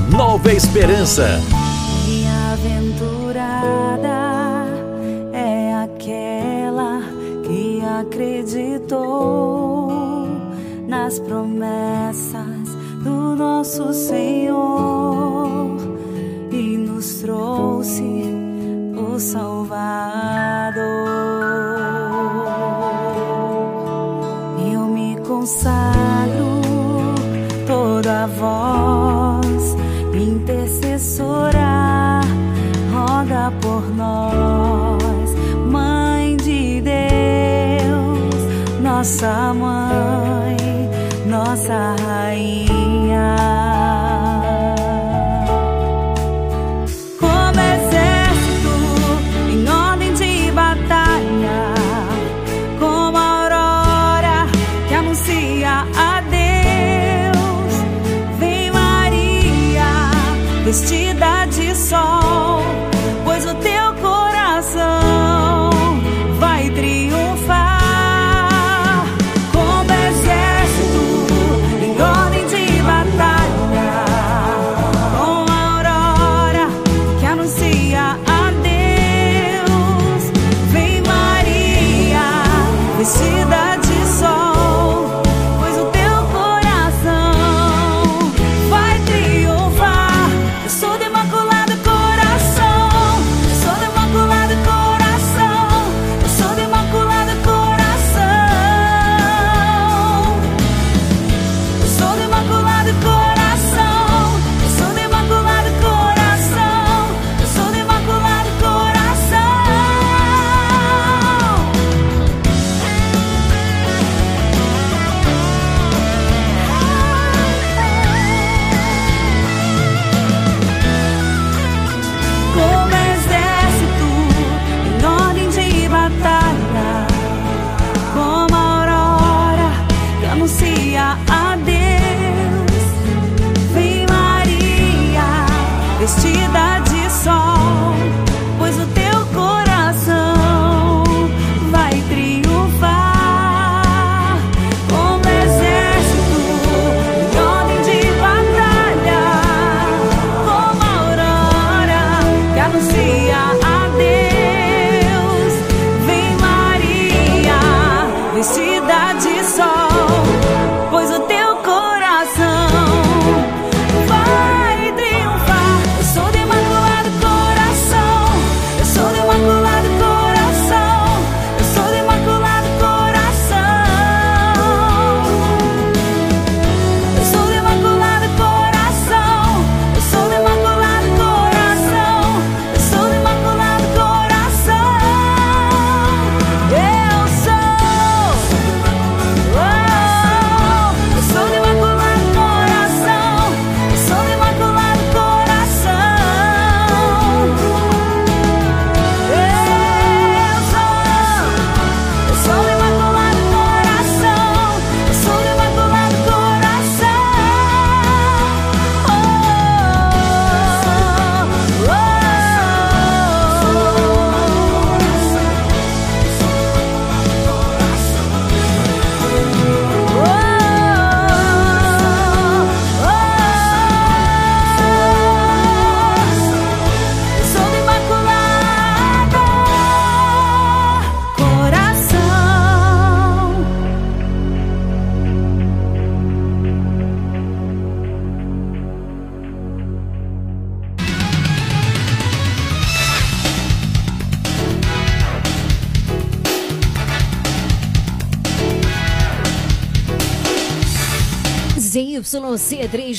Nova Esperança. Bem-aventurada é aquela que acreditou nas promessas do nosso Senhor e nos trouxe o salvo. nossa mãe, nossa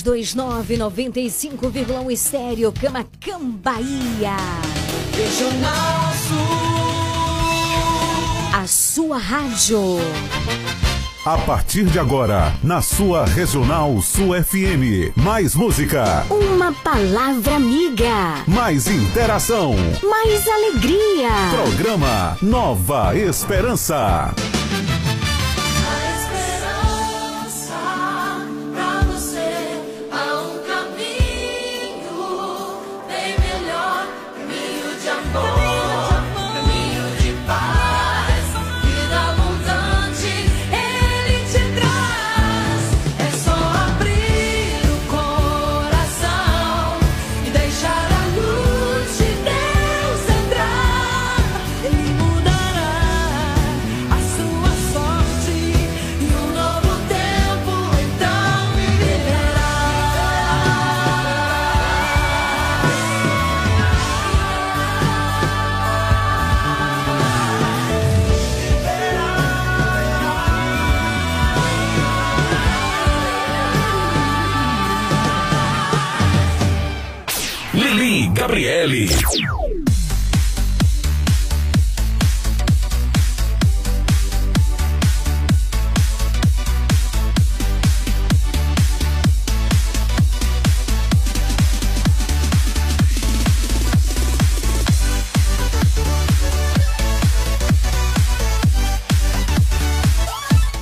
3229 95,1 estéreo, Cama Cambaia. Regional Sul. A sua rádio. A partir de agora, na sua Regional Sul FM. Mais música. Uma palavra amiga. Mais interação. Mais alegria. Programa Nova Esperança.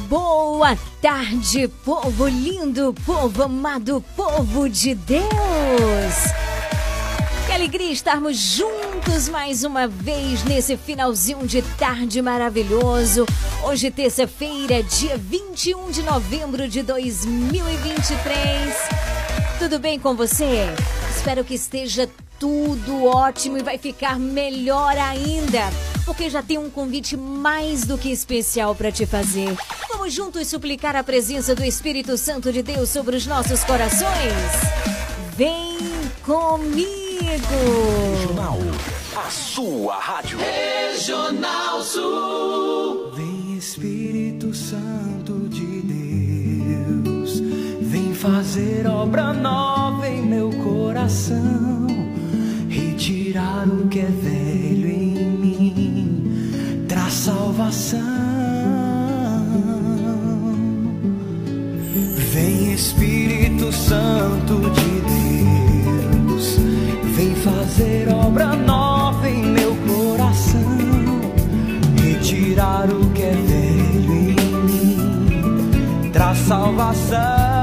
Boa tarde, povo lindo, povo amado, povo de Deus. Alegria estarmos juntos mais uma vez nesse finalzinho de tarde maravilhoso. Hoje, terça-feira, dia 21 de novembro de 2023. Tudo bem com você? Espero que esteja tudo ótimo e vai ficar melhor ainda, porque já tem um convite mais do que especial para te fazer. Vamos juntos suplicar a presença do Espírito Santo de Deus sobre os nossos corações? Vem comigo! Jornal. A sua rádio. Regional Sul. Vem Espírito Santo de Deus, vem fazer obra nova em meu coração, retirar o que é velho em mim, traz salvação. Vem Espírito Santo de fazer obra nova em meu coração retirar o que é velho em mim, traz salvação,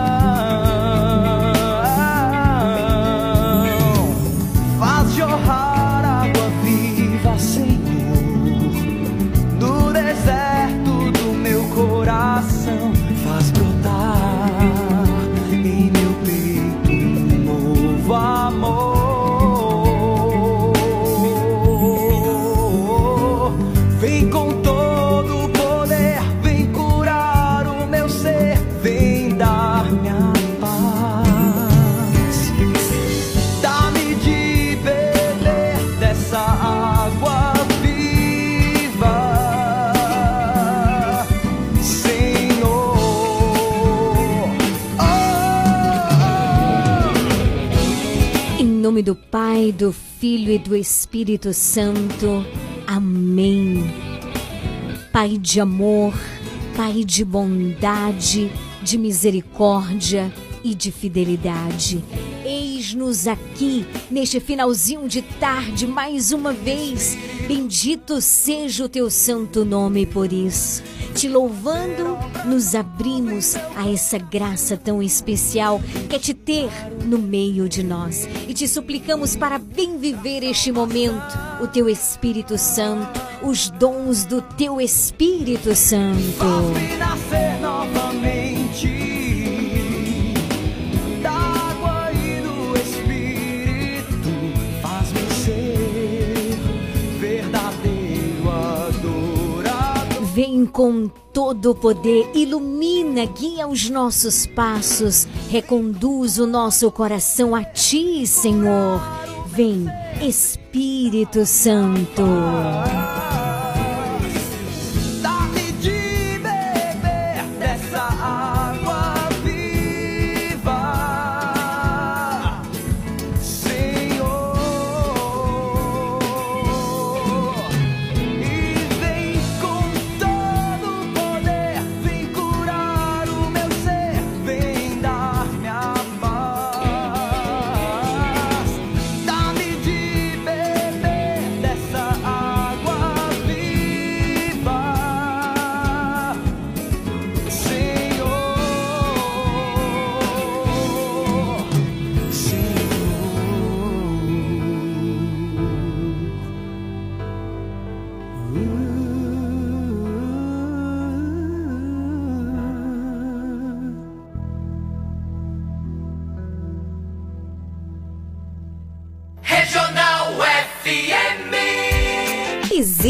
Pai, do Filho e do Espírito Santo. Amém. Pai de amor, Pai de bondade, de misericórdia e de fidelidade. Eis-nos aqui neste finalzinho de tarde mais uma vez. Bendito seja o teu santo nome por isso. Te louvando, nos abrimos a essa graça tão especial que é te ter no meio de nós. E te suplicamos para bem viver este momento, o teu Espírito Santo, os dons do teu Espírito Santo. Com todo o poder, ilumina, guia os nossos passos, reconduz o nosso coração a ti, Senhor. Vem, Espírito Santo.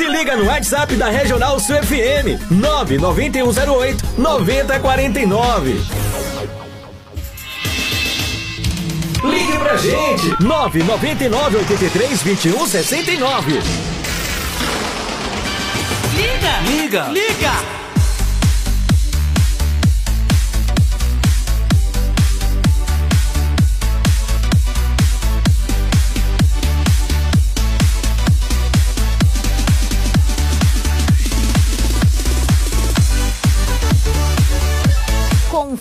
Se liga no WhatsApp da Regional Sul FM 99108 9049. Ligue pra gente 999 83 21 69. Liga! Liga! Liga!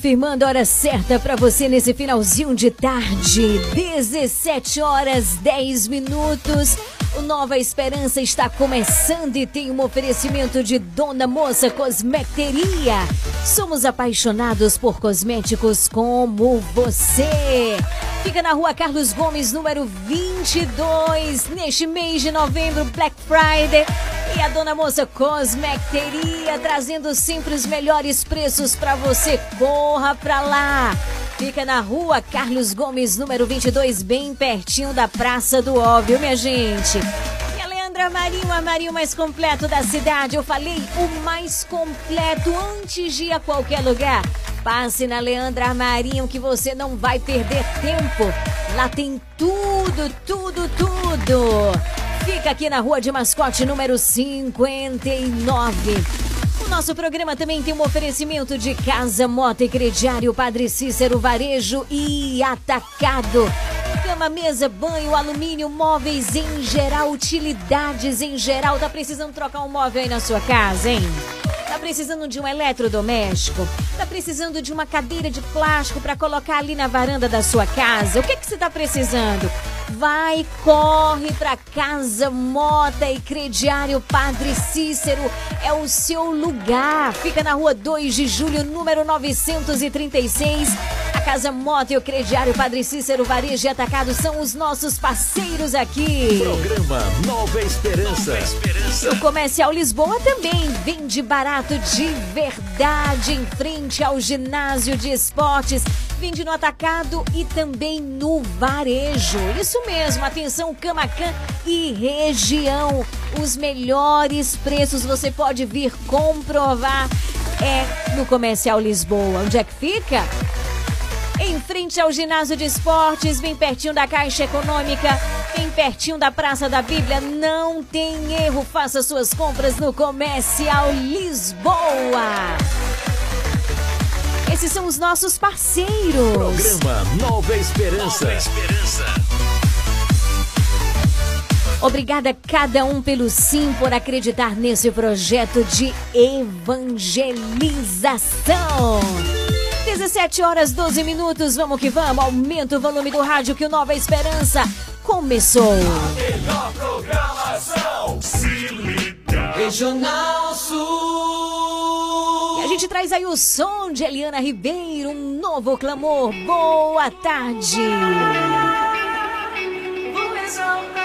Confirmando a hora certa para você nesse finalzinho de tarde, 17 horas 10 minutos. O Nova Esperança está começando e tem um oferecimento de Dona Moça Cosmeteria. Somos apaixonados por cosméticos como você. Fica na rua Carlos Gomes, número 22, neste mês de novembro, Black Friday. E a Dona Moça Cosmeteria trazendo sempre os melhores preços para você. Corra pra lá. Fica na rua Carlos Gomes, número 22, bem pertinho da Praça do Óbvio, minha gente. E a Leandra Marinho, o armarinho mais completo da cidade. Eu falei o mais completo antes de ir a qualquer lugar. Passe na Leandra Armarinho que você não vai perder tempo. Lá tem tudo, tudo, tudo. Fica aqui na rua de mascote número 59. O nosso programa também tem um oferecimento de Casa Moto e Crediário Padre Cícero Varejo e Atacado. Cama, mesa, banho, alumínio, móveis em geral, utilidades em geral. Tá precisando trocar um móvel aí na sua casa, hein? Tá precisando de um eletrodoméstico? Tá precisando de uma cadeira de plástico para colocar ali na varanda da sua casa? O que que você tá precisando? Vai, corre para Casa Mota e Crediário Padre Cícero. É o seu lugar. Fica na rua 2 de julho, número 936. A Casa Mota e o Crediário Padre Cícero Varejo e Atacado são os nossos parceiros aqui. Programa Nova Esperança. E o Comercial Lisboa também vende barato de verdade em frente ao ginásio de esportes. Vende no atacado e também no varejo. Isso mesmo, atenção Camacan e região. Os melhores preços você pode vir comprovar é no Comercial Lisboa. Onde é que fica? Em frente ao ginásio de esportes, bem pertinho da Caixa Econômica, bem pertinho da Praça da Bíblia. Não tem erro, faça suas compras no Comercial Lisboa. Esses são os nossos parceiros. Programa Nova Esperança. Obrigada a cada um pelo sim por acreditar nesse projeto de evangelização. 17 horas 12 minutos, vamos que vamos. Aumenta o volume do rádio que o Nova Esperança começou. Regional Sul. E a gente traz aí o som de Eliana Ribeiro, um novo clamor. Boa tarde. Vou exaltar,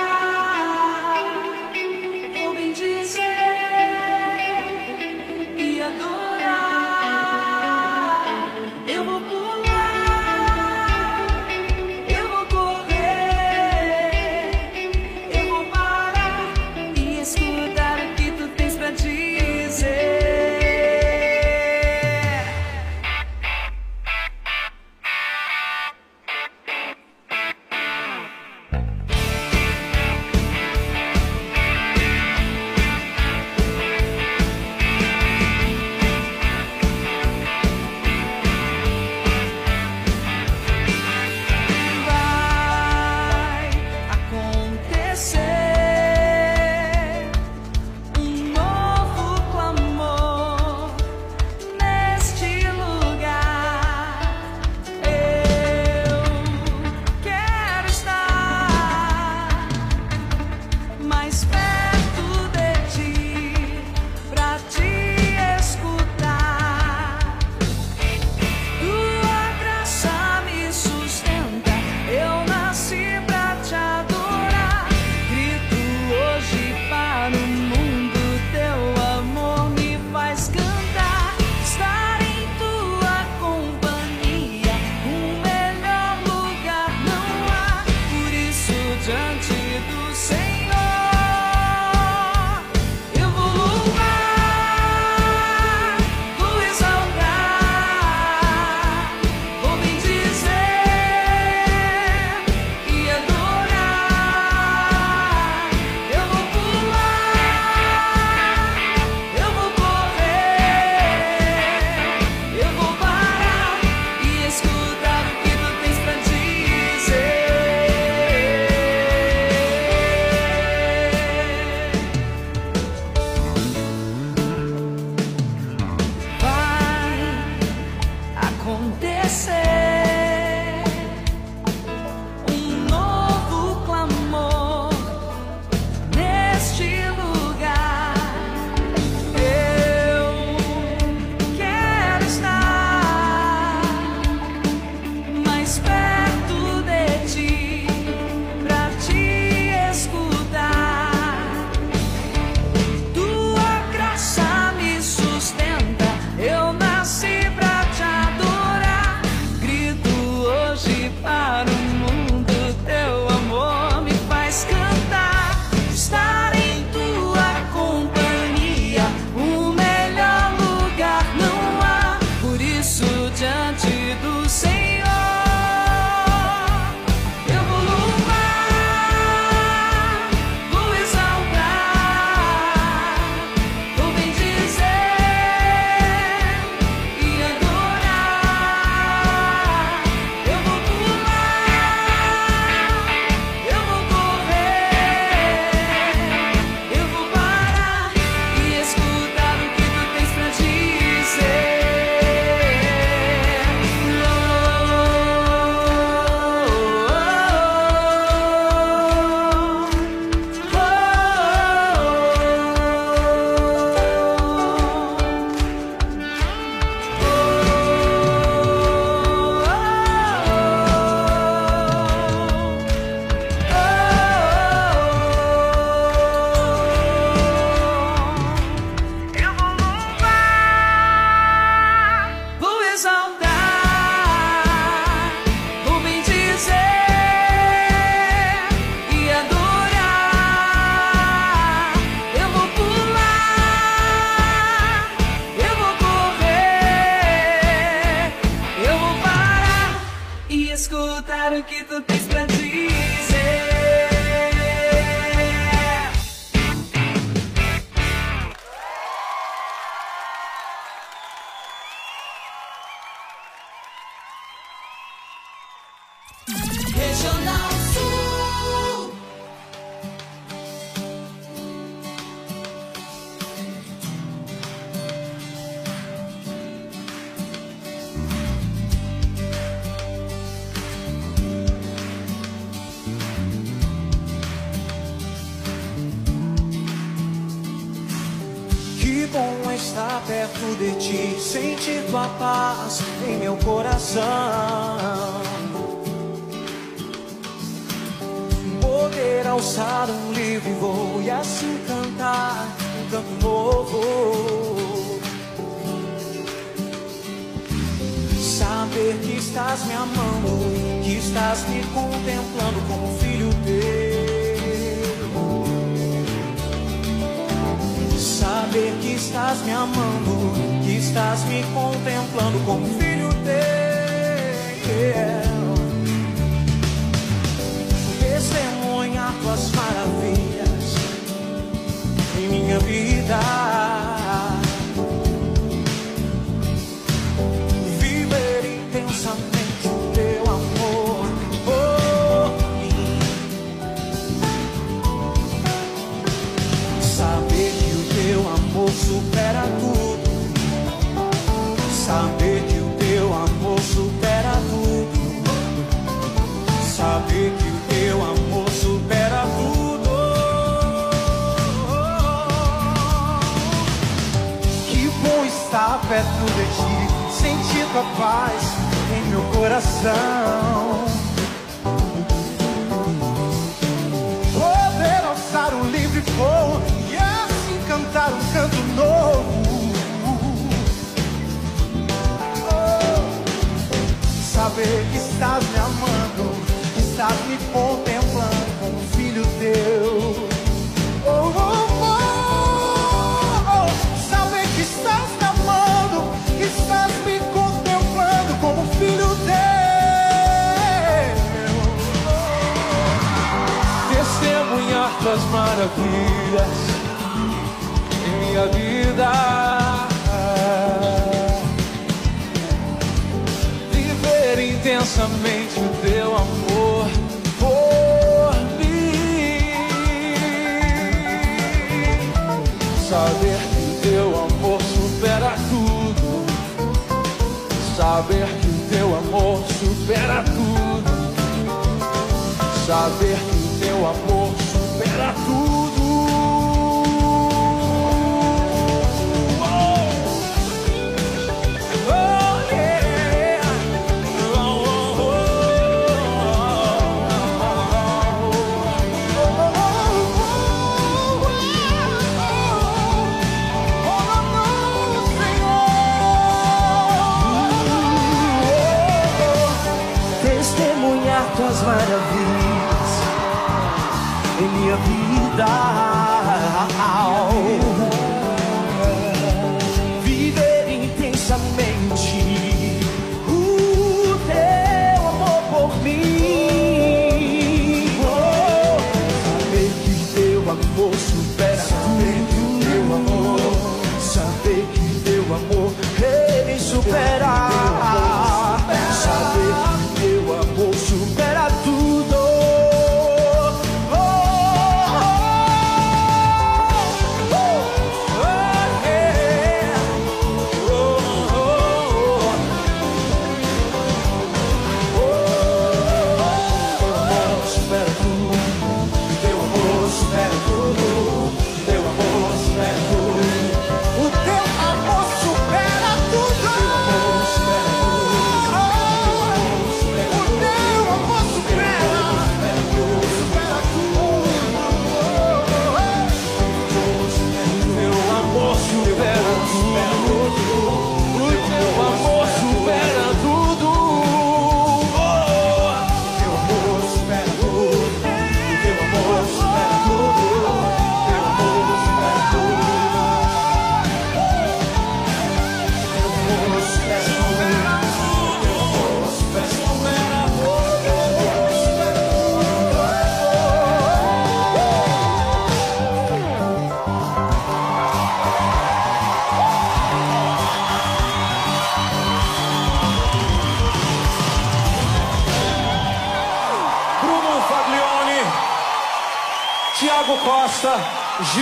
Regional Sul. Que bom estar perto de ti, sentir tua paz em meu coração. Alçar um livre voo e assim cantar um canto novo. Saber que estás me amando, que estás me contemplando como filho teu. Saber que estás me amando, que estás me contemplando como filho teu. Testemunhar minha vida. Coração. Poder alçar um livre voo e assim cantar um canto novo. Oh, saber que estás me amando, que estás me contemplando maravilhas em minha vida. Viver intensamente o teu amor por mim. Saber que o teu amor supera tudo. Saber que o teu amor supera tudo. Saber que o teu amor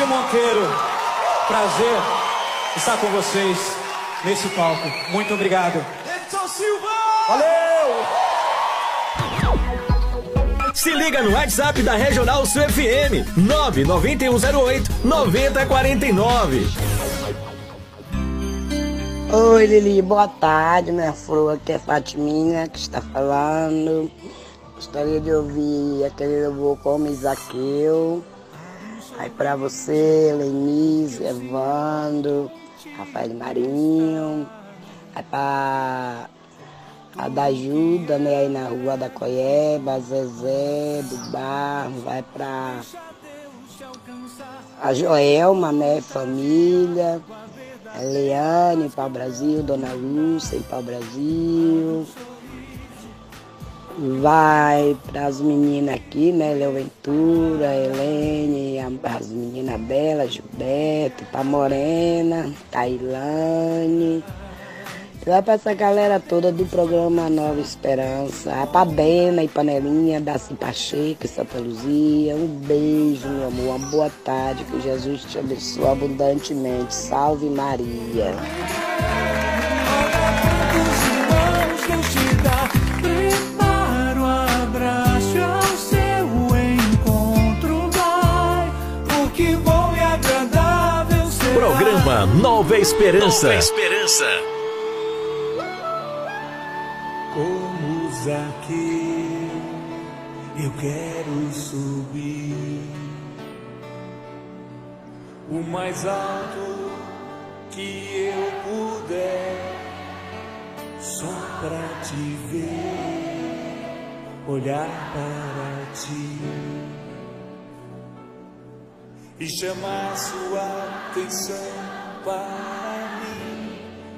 Gil Monteiro. Prazer estar com vocês nesse palco. Muito obrigado. Edson Silva! Valeu! Se liga no WhatsApp da Regional Sul FM 99108 9049. Oi, Lili, boa tarde, minha flor. Aqui é Fatiminha que está falando. Gostaria de ouvir aquele louvor como Isaqueu. Aí pra você, Lenise, Evandro, Rafael Marinho. Aí pra a da ajuda, né, aí na rua da Coieba, Zezé, do Barro, vai pra a Joelma, né, família, a Leane para o Brasil, Dona Lúcia para Brasil. Vai para as meninas aqui, né, Leo Ventura, Helene, as meninas dela, Gilberto, para Morena, Tailane. Vai pra essa galera toda do programa Nova Esperança. A Padena e Panelinha, Daci Pacheco e Santa Luzia. Um beijo, meu amor. Uma boa tarde. Que Jesus te abençoe abundantemente. Salve Maria. Programa Nova Esperança. Nova Esperança. Como Zaqueu, eu quero subir o mais alto que eu puder, só pra te ver, olhar para ti e chamar sua atenção para mim.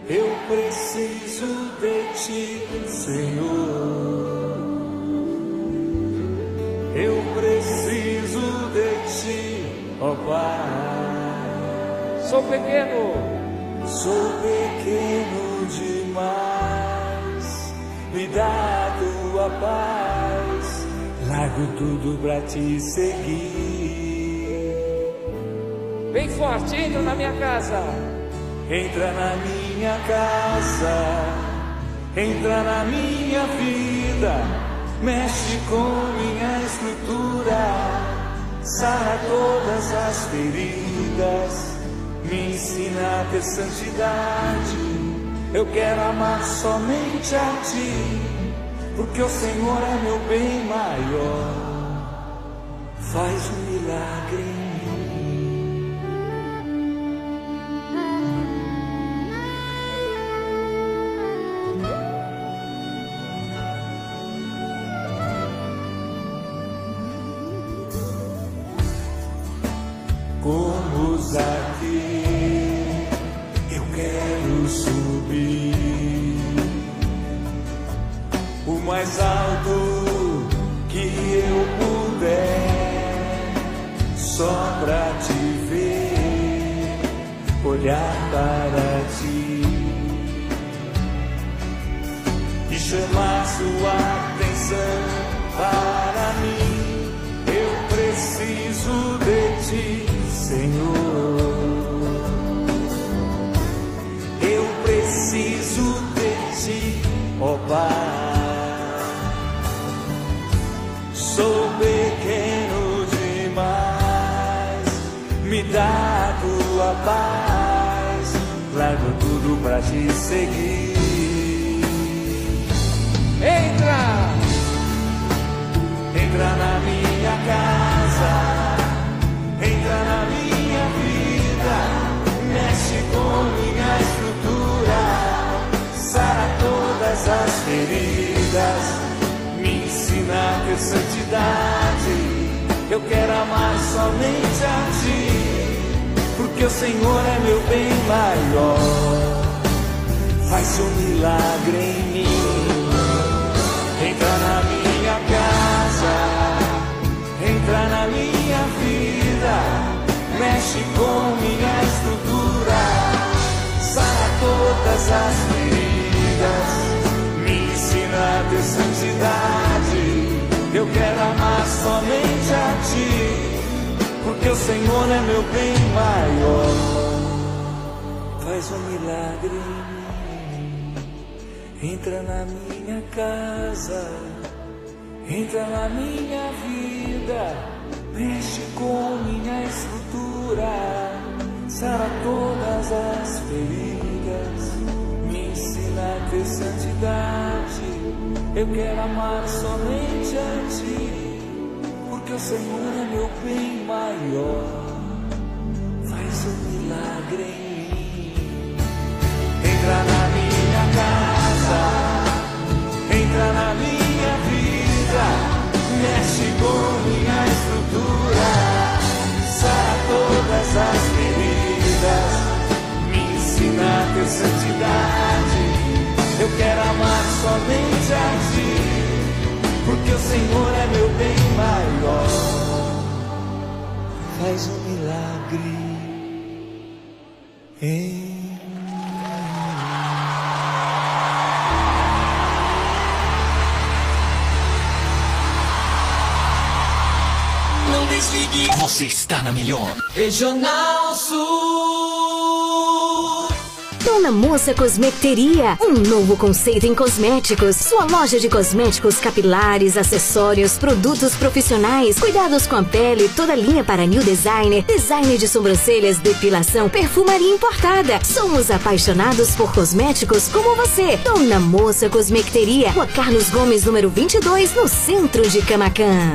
Eu preciso de ti, Senhor. Eu preciso de ti, ó Pai. Sou pequeno, sou pequeno demais. Me dá a tua paz. Largo tudo pra te seguir. Bem forte, entra na minha casa. Entra na minha casa, entra na minha vida, mexe com minha estrutura, sara todas as feridas, me ensina a ter santidade. Eu quero amar somente a ti, porque o Senhor é meu bem maior. Faz um milagre Não desligue, você está na melhor. Regional Sul. Dona Moça Cosmeteria, um novo conceito em cosméticos. Sua loja de cosméticos capilares, acessórios, produtos profissionais, cuidados com a pele, toda linha para new designer, design de sobrancelhas, depilação, perfumaria importada. Somos apaixonados por cosméticos como você. Dona Moça Cosmeteria, Rua Carlos Gomes, número 22, no centro de Camacan.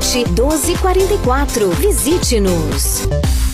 1244. Visite-nos.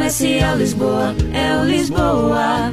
Comercial Lisboa, é o Lisboa.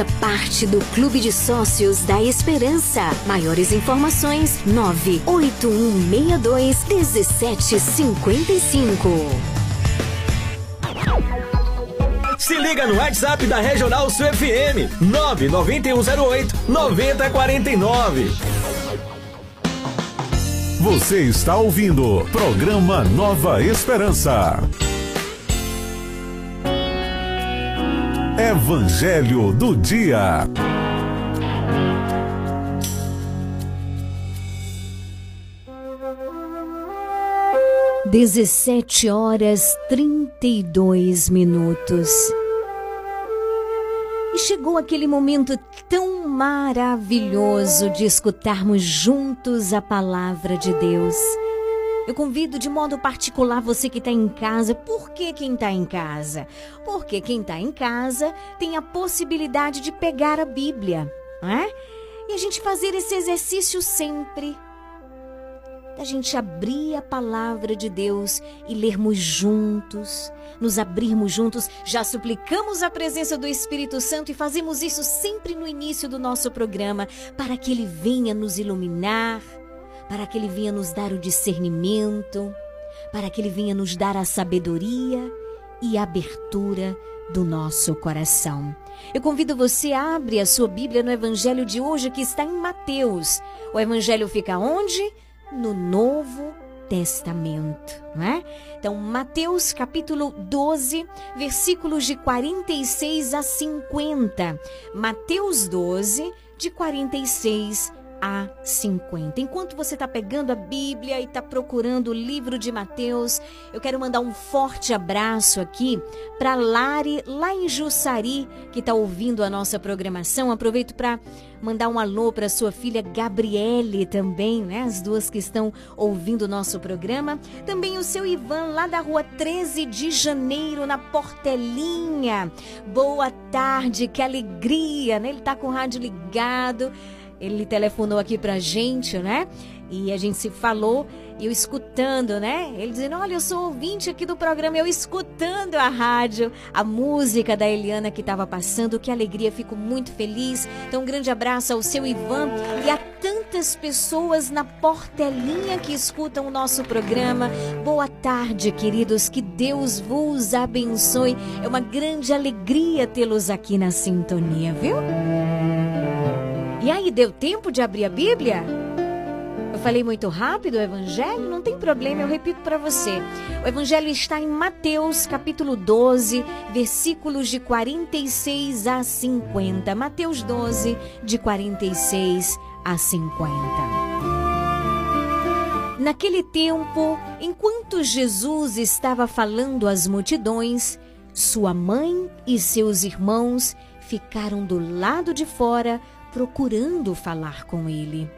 Faça parte do Clube de Sócios da Esperança. Maiores informações: 98162 1755. Se liga no WhatsApp da Regional Sul FM 99108 9049. Você está ouvindo programa Nova Esperança. Evangelho do Dia. Dezessete horas trinta e dois minutos. E chegou aquele momento tão maravilhoso de escutarmos juntos a palavra de Deus. Eu convido de modo particular você que está em casa. Por que quem está em casa? Porque quem está em casa tem a possibilidade de pegar a Bíblia, não é? E a gente fazer esse exercício sempre. da gente abrir a palavra de Deus e lermos juntos, nos abrirmos juntos. Já suplicamos a presença do Espírito Santo e fazemos isso sempre no início do nosso programa, para que ele venha nos iluminar, para que ele venha nos dar o discernimento, para que ele venha nos dar a sabedoria e a abertura do nosso coração. Eu convido você a abrir a sua Bíblia no Evangelho de hoje, que está em Mateus. O Evangelho fica onde? No Novo Testamento, não é? Então, Mateus capítulo 12, versículos de 46 a 50. Mateus 12, de 46 a 50. Enquanto você está pegando a Bíblia e está procurando o livro de Mateus, eu quero mandar um forte abraço aqui para Lari, lá em Jussari, que está ouvindo a nossa programação. Aproveito para mandar um alô para sua filha Gabriele também, né? As duas que estão ouvindo o nosso programa. Também o seu Ivan, lá da rua 13 de janeiro, na Portelinha. Boa tarde, que alegria, né? Ele está com o rádio ligado. Ele telefonou aqui pra gente, né? E a gente se falou, eu escutando, né? Ele dizendo: Olha, eu sou ouvinte aqui do programa, eu escutando a rádio, a música da Eliana que estava passando. Que alegria, fico muito feliz. Então, um grande abraço ao seu Ivan e a tantas pessoas na portelinha que escutam o nosso programa. Boa tarde, queridos, que Deus vos abençoe. É uma grande alegria tê-los aqui na sintonia, viu? E aí, deu tempo de abrir a Bíblia? Eu falei muito rápido o Evangelho? Não tem problema, eu repito para você. O Evangelho está em Mateus, capítulo 12, versículos de 46 a 50. Mateus 12, de 46 a 50. Naquele tempo, enquanto Jesus estava falando às multidões, sua mãe e seus irmãos ficaram do lado de fora procurando falar com ele.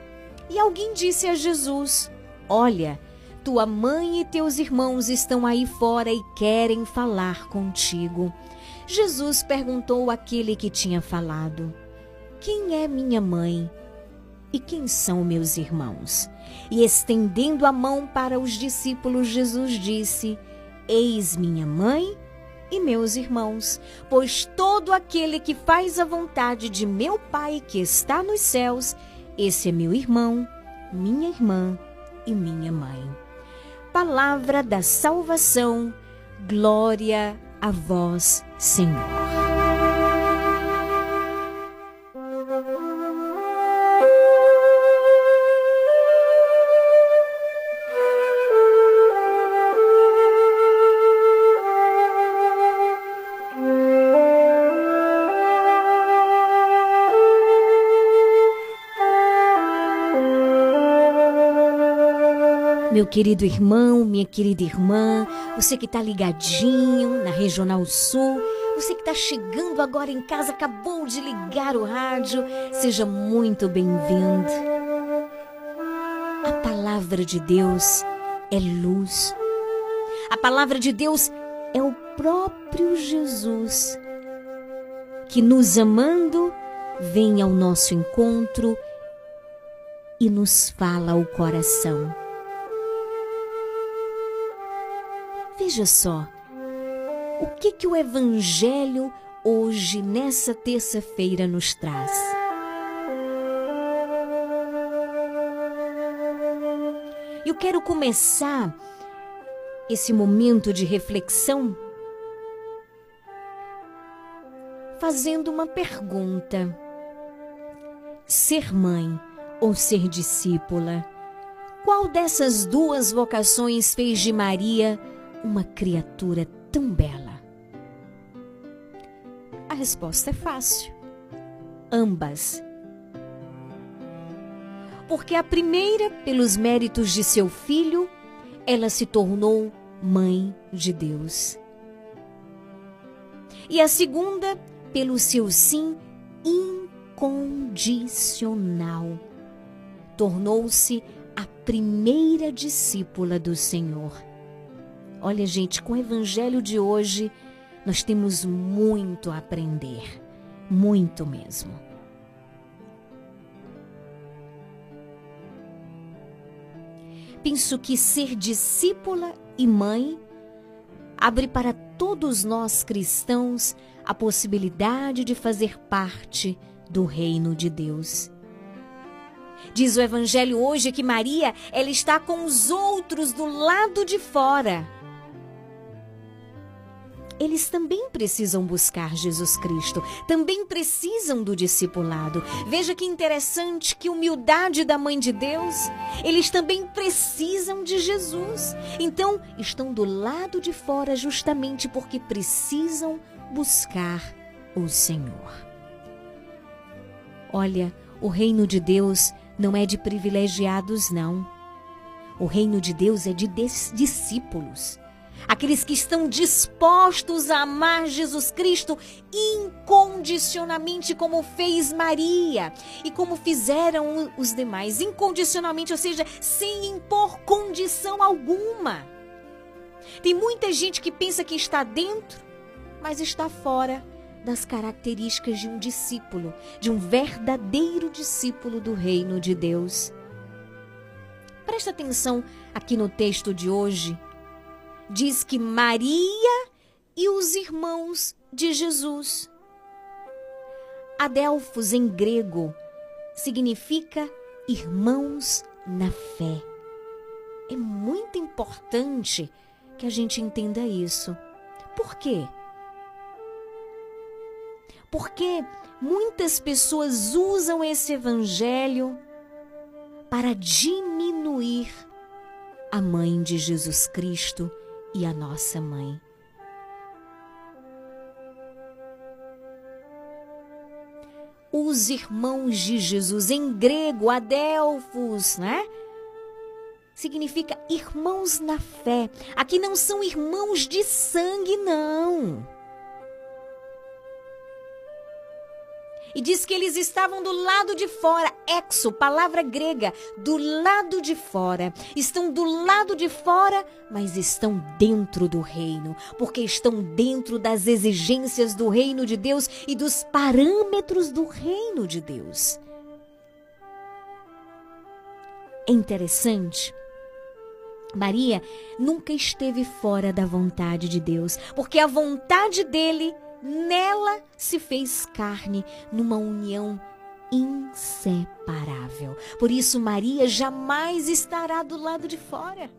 E alguém disse a Jesus: Olha, tua mãe e teus irmãos estão aí fora e querem falar contigo. Jesus perguntou àquele que tinha falado: Quem é minha mãe? E quem são meus irmãos? E estendendo a mão para os discípulos, Jesus disse: Eis minha mãe e meus irmãos, pois todo aquele que faz a vontade de meu Pai que está nos céus, esse é meu irmão, minha irmã e minha mãe. Palavra da salvação, glória a vós, Senhor. Meu querido irmão, minha querida irmã, você que está ligadinho na Regional Sul, você que está chegando agora em casa, acabou de ligar o rádio, seja muito bem-vindo. A palavra de Deus é luz. A palavra de Deus é o próprio Jesus que, nos amando, vem ao nosso encontro e nos fala ao coração. Veja só, o que que o Evangelho hoje, nessa terça-feira, nos traz? Eu quero começar esse momento de reflexão fazendo uma pergunta. Ser mãe ou ser discípula? Qual dessas duas vocações fez de Maria uma criatura tão bela? A resposta é fácil. Ambas. Porque a primeira, pelos méritos de seu filho, ela se tornou mãe de Deus. E a segunda, pelo seu sim incondicional, tornou-se a primeira discípula do Senhor. Olha, gente, com o evangelho de hoje, nós temos muito a aprender. Muito mesmo. penso que ser discípula e mãe abre para todos nós cristãos a possibilidade de fazer parte do reino de Deus. Diz o evangelho hoje que Maria, ela está com os outros do lado de fora. Eles também precisam buscar Jesus Cristo, também precisam do discipulado. Veja que interessante, que humildade da mãe de Deus. Eles também precisam de Jesus. Então, estão do lado de fora justamente porque precisam buscar o Senhor. Olha, o reino de Deus não é de privilegiados, não. O reino de Deus é de discípulos. Aqueles que estão dispostos a amar Jesus Cristo incondicionalmente, como fez Maria e como fizeram os demais, incondicionalmente, ou seja, sem impor condição alguma. Tem muita gente que pensa que está dentro, mas está fora das características de um discípulo, de um verdadeiro discípulo do reino de Deus. Presta atenção aqui no texto de hoje. Diz que Maria e os irmãos de Jesus. Adelfos em grego significa irmãos na fé. É muito importante que a gente entenda isso. Por quê? Porque muitas pessoas usam esse evangelho para diminuir a mãe de Jesus Cristo e a nossa mãe. Os irmãos de Jesus, em grego, adelfos, né? Significa irmãos na fé. Aqui não são irmãos de sangue, não. E diz que eles estavam do lado de fora. Exo, palavra grega, do lado de fora. Estão do lado de fora, mas estão dentro do reino, porque estão dentro das exigências do reino de Deus e dos parâmetros do reino de Deus. É interessante. Maria nunca esteve fora da vontade de Deus, porque a vontade dele nela se fez carne numa união inseparável. Por isso, Maria jamais estará do lado de fora.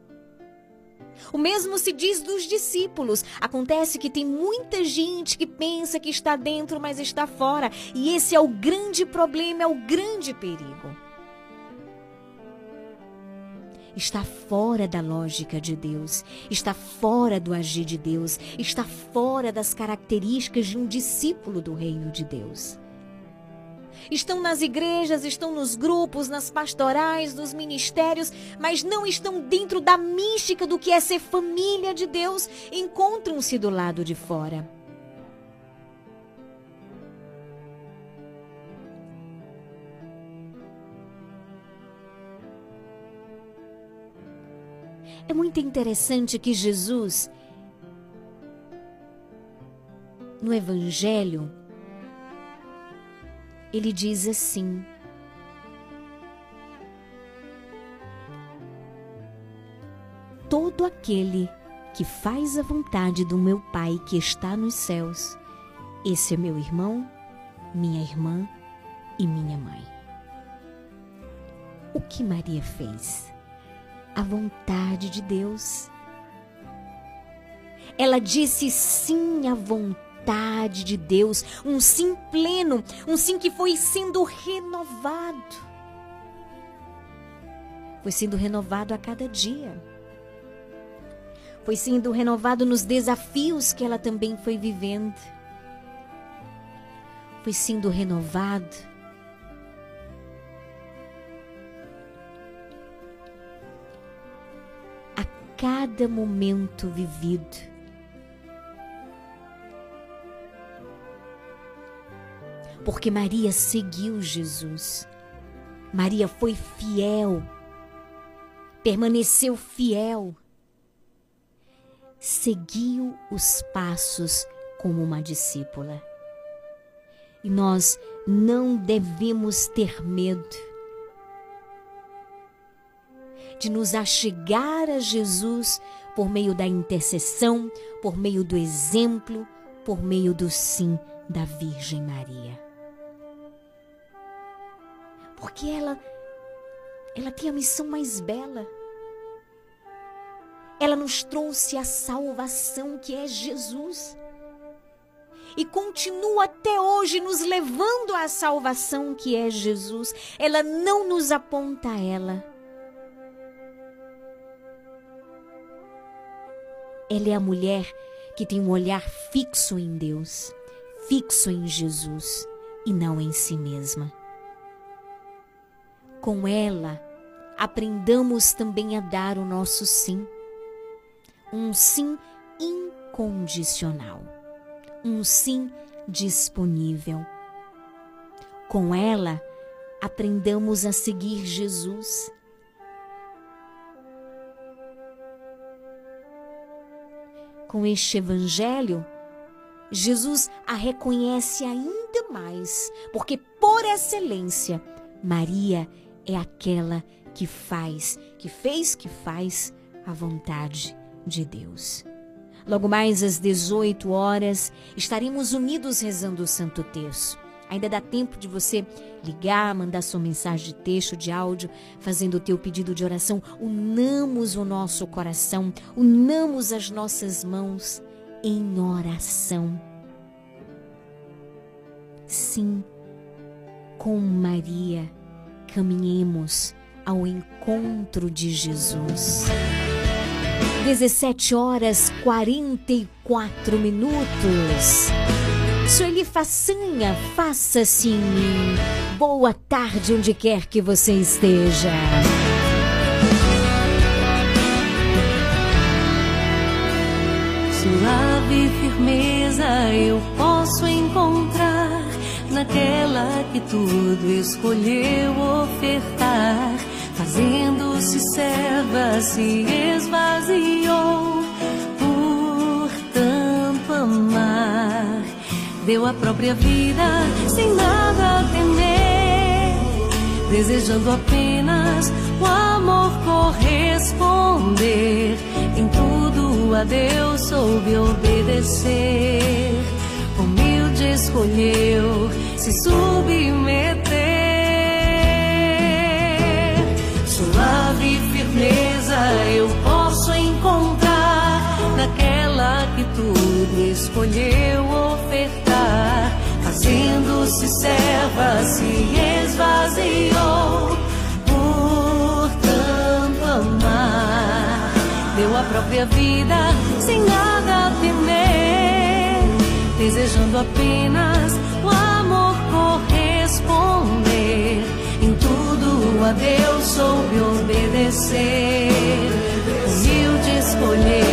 O mesmo se diz dos discípulos. Acontece que tem muita gente que pensa que está dentro, mas está fora. E esse é o grande problema, é o grande perigo está fora da lógica de Deus, está fora do agir de Deus, está fora das características de um discípulo do reino de Deus. Estão nas igrejas, estão nos grupos, nas pastorais, nos ministérios, mas não estão dentro da mística do que é ser família de Deus, encontram-se do lado de fora. É muito interessante que Jesus, no Evangelho, ele diz assim: Todo aquele que faz a vontade do meu Pai que está nos céus, esse é meu irmão, minha irmã e minha mãe. O que Maria fez? A vontade de Deus. Ela disse sim à vontade de Deus, um sim pleno, um sim que foi sendo renovado. Foi sendo renovado a cada dia. Foi sendo renovado nos desafios que ela também foi vivendo. Foi sendo renovado cada momento vivido. Porque Maria seguiu Jesus. Maria foi fiel, permaneceu fiel, seguiu os passos como uma discípula. E nós não devemos ter medo de nos achegar a Jesus por meio da intercessão, por meio do exemplo, por meio do sim da Virgem Maria. Porque ela ela tem a missão mais bela. Ela nos trouxe a salvação que é Jesus. E continua até hoje nos levando à salvação que é Jesus. Ela não nos aponta a ela. Ela é a mulher que tem um olhar fixo em Deus, fixo em Jesus e não em si mesma. Com ela, aprendamos também a dar o nosso sim. Um sim incondicional. Um sim disponível. Com ela, aprendamos a seguir Jesus com este evangelho, Jesus a reconhece ainda mais, porque por excelência, Maria é aquela que faz, que fez, que faz a vontade de Deus. Logo mais às 18 horas, estaremos unidos rezando o Santo Terço. Ainda dá tempo de você ligar, mandar sua mensagem de texto, de áudio, fazendo o teu pedido de oração. Unamos o nosso coração, unamos as nossas mãos em oração. Sim, com Maria, caminhemos ao encontro de Jesus. 17 horas 44 minutos. Sueli Façanha, faça-se em mim. Boa tarde, onde quer que você esteja. Suave firmeza eu posso encontrar naquela que tudo escolheu ofertar, fazendo-se serva, se esvaziou por tanto amar deu a própria vida sem nada temer, desejando apenas o amor corresponder. Em tudo a Deus soube obedecer, humilde escolheu se submeter. Suave firmeza eu posso encontrar naquela que tudo escolheu ofertar, fazendo-se serva, se esvaziou por tanto amar, deu a própria vida sem nada temer, desejando apenas o amor corresponder. Em tudo a Deus soube obedecer, humilde escolheu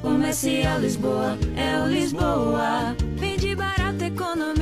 Comercial Lisboa, é o Lisboa. Vende barato, economia.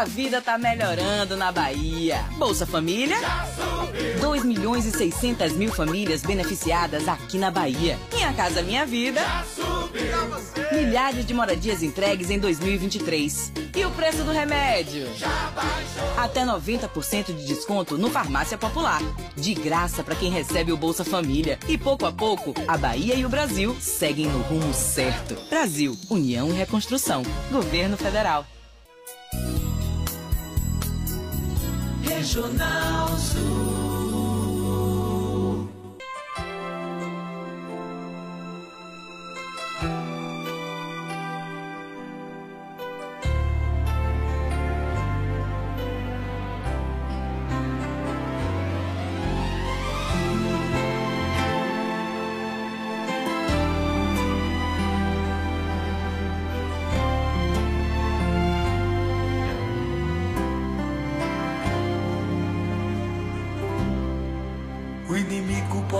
A vida tá melhorando na Bahia. Bolsa Família? 2 milhões e 600 mil famílias beneficiadas aqui na Bahia. Minha Casa Minha Vida? Milhares de moradias entregues em 2023. E o preço do remédio? Até 90% de desconto no Farmácia Popular. De graça para quem recebe o Bolsa Família. E pouco a pouco, a Bahia e o Brasil seguem no rumo certo. Brasil, União e Reconstrução. Governo Federal. Regional Sul.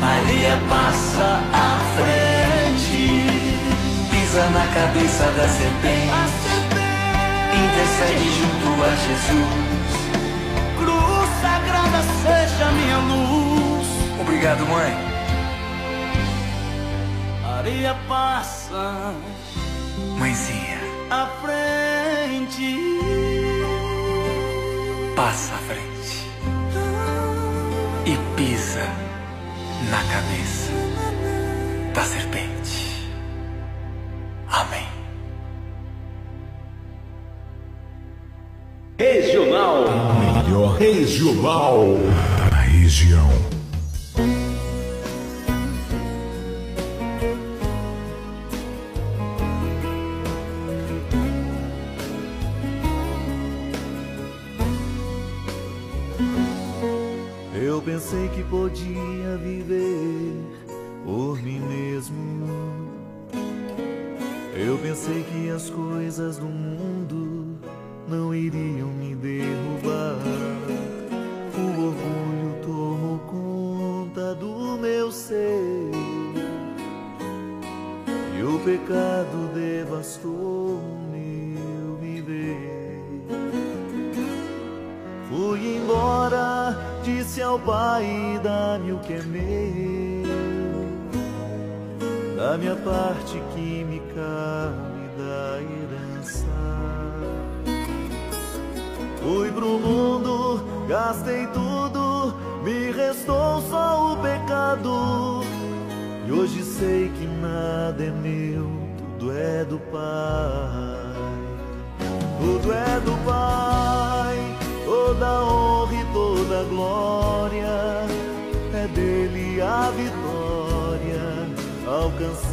Maria passa à frente, pisa na cabeça da serpente, intercede junto a Jesus. Cruz sagrada seja minha luz. Obrigado, mãe. Maria passa Mãezinha, à frente. passa à frente na cabeça da serpente. Amém. Regional. Melhor regional da região. Parte que me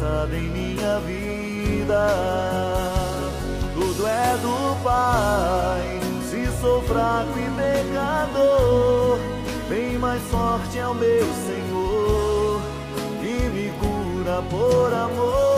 alcançada em minha vida. Tudo é do Pai, se sou fraco e pecador, bem mais forte é o meu Senhor, que me cura por amor.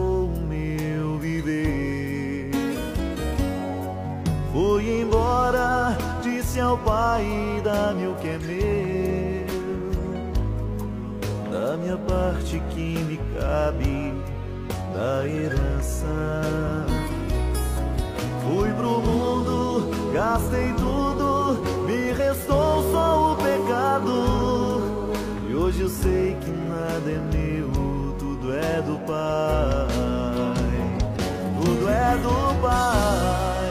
Embora, disse ao pai: dá-me o que é meu, da minha parte que me cabe da herança. Fui pro mundo, gastei tudo, me restou só o pecado. E hoje eu sei que nada é meu, tudo é do Pai. Tudo é do Pai,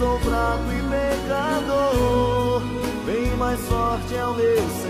sou fraco e pecador, bem mais sorte é o meu Senhor,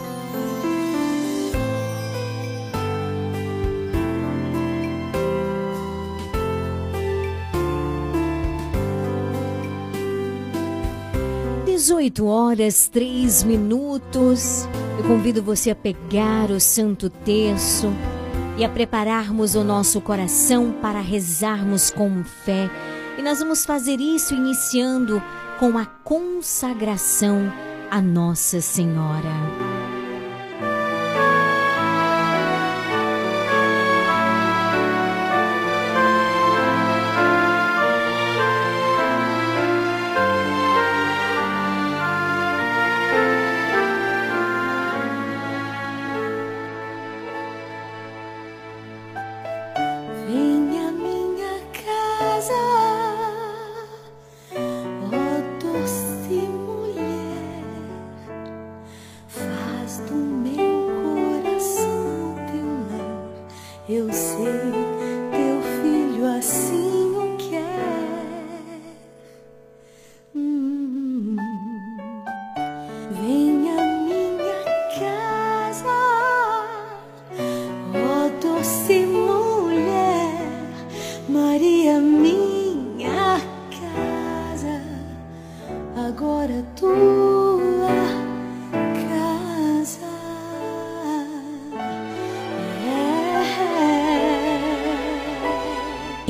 Dezoito horas, três minutos. Eu convido você a pegar o Santo Terço e a prepararmos o nosso coração para rezarmos com fé. E nós vamos fazer isso iniciando com a consagração a Nossa Senhora.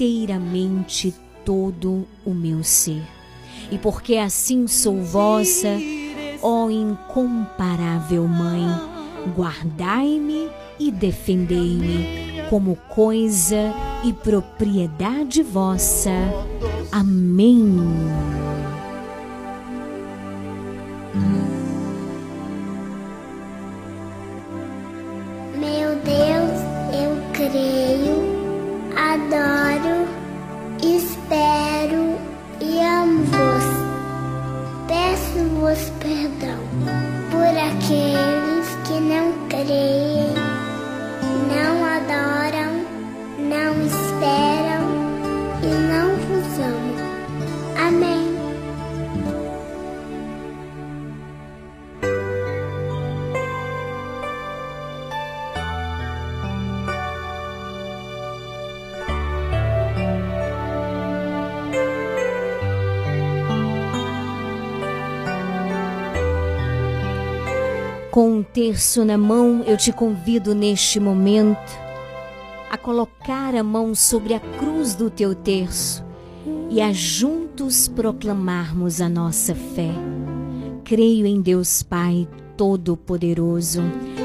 inteiramente todo o meu ser. E porque assim sou vossa, ó incomparável Mãe, guardai-me e defendei-me como coisa e propriedade vossa. Amém. Perdão por aqueles que não creem, Com um terço na mão, eu te convido neste momento a colocar a mão sobre a cruz do teu terço e a juntos proclamarmos a nossa fé. Creio em Deus Pai Todo-Poderoso,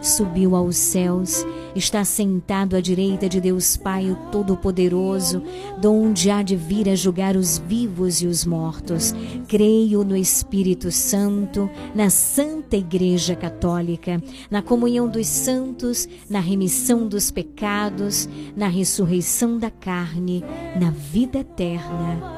subiu aos céus, está sentado à direita de Deus Pai, o Todo-Poderoso, donde há de vir a julgar os vivos e os mortos. Creio no Espírito Santo, na Santa Igreja Católica, na comunhão dos santos, na remissão dos pecados, na ressurreição da carne, na vida eterna.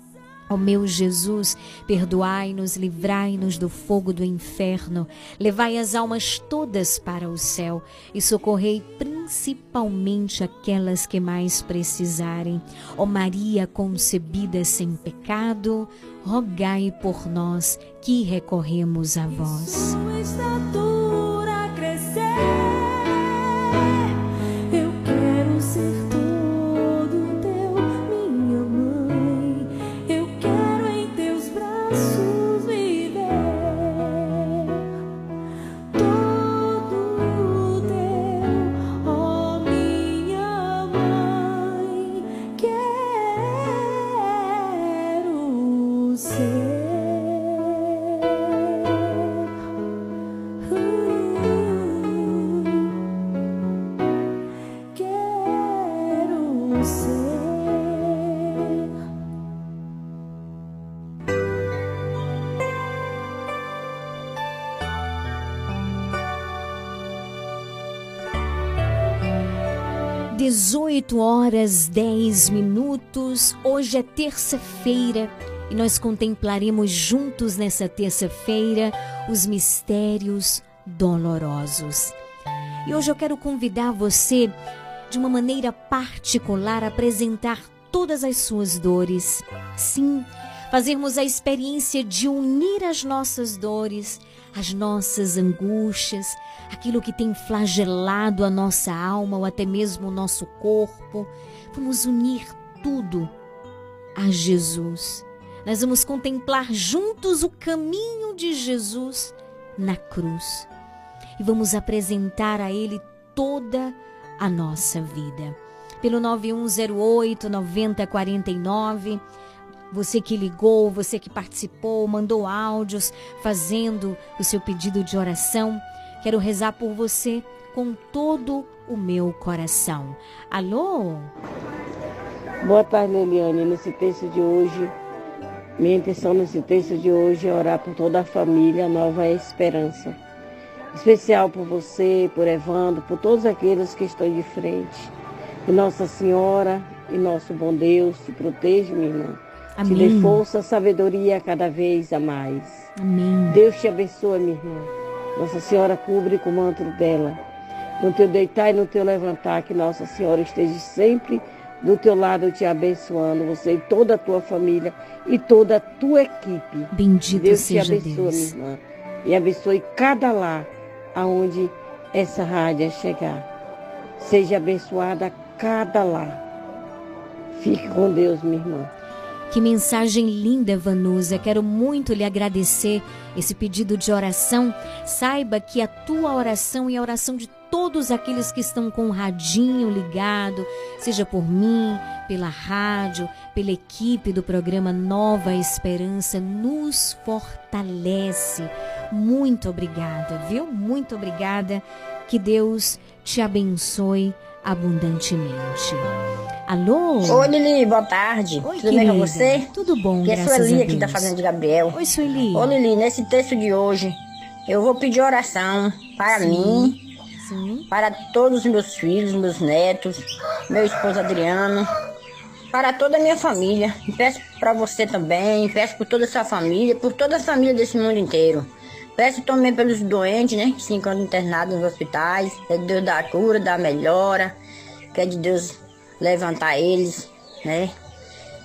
Ó meu Jesus, perdoai-nos, livrai-nos do fogo do inferno, levai as almas todas para o céu e socorrei principalmente aquelas que mais precisarem. Ó Maria concebida sem pecado, rogai por nós que recorremos a vós. Sua estatura crescer, 8 horas 10 minutos. Hoje é terça-feira e nós contemplaremos juntos nessa terça-feira os mistérios dolorosos. E hoje eu quero convidar você, de uma maneira particular, a apresentar todas as suas dores. Sim, fazermos a experiência de unir as nossas dores as nossas angústias, aquilo que tem flagelado a nossa alma ou até mesmo o nosso corpo. Vamos unir tudo a Jesus. Nós vamos contemplar juntos o caminho de Jesus na cruz e vamos apresentar a Ele toda a nossa vida. Pelo 9108 9049, você que ligou, você que participou, mandou áudios fazendo o seu pedido de oração, quero rezar por você com todo o meu coração. Alô? Boa tarde, Leliane. Nesse texto de hoje, minha intenção nesse texto de hoje é orar por toda a família Nova Esperança. Especial por você, por Evandro, por todos aqueles que estão de frente. Que Nossa Senhora e nosso bom Deus te proteja, minha irmã. Te dê Amém. força, sabedoria cada vez a mais. Amém. Deus te abençoe, minha irmã. Nossa Senhora cubre com o manto dela. No teu deitar e no teu levantar, que Nossa Senhora esteja sempre do teu lado te abençoando, você e toda a tua família e toda a tua equipe. Bendito Deus seja te abençoe, Deus. minha irmã. E abençoe cada lar aonde essa rádio chegar. Seja abençoada cada lar. Fique com Deus, minha irmã. Que mensagem linda, Vanusa. Quero muito lhe agradecer esse pedido de oração. Saiba que a tua oração e a oração de todos aqueles que estão com o radinho ligado, seja por mim, pela rádio, pela equipe do programa Nova Esperança, nos fortalece. Muito obrigada, viu? Muito obrigada. Que Deus te abençoe abundantemente. Alô? Oi, Lili, boa tarde. Oi, Tudo bem com você? Tudo bom, Que é Sueli a aqui da Deus. Fazenda de Gabriel. Oi, Sueli. Ô, Lili, nesse texto de hoje, eu vou pedir oração para Sim. mim, para todos os meus filhos, meus netos, meu esposo Adriano, para toda a minha família. E peço para você também, peço por toda essa família, por toda a família desse mundo inteiro. Peço também pelos doentes, né, que se encontram internados nos hospitais. Que é de Deus dar a cura, dar a melhora. Que é de Deus levantar eles, né?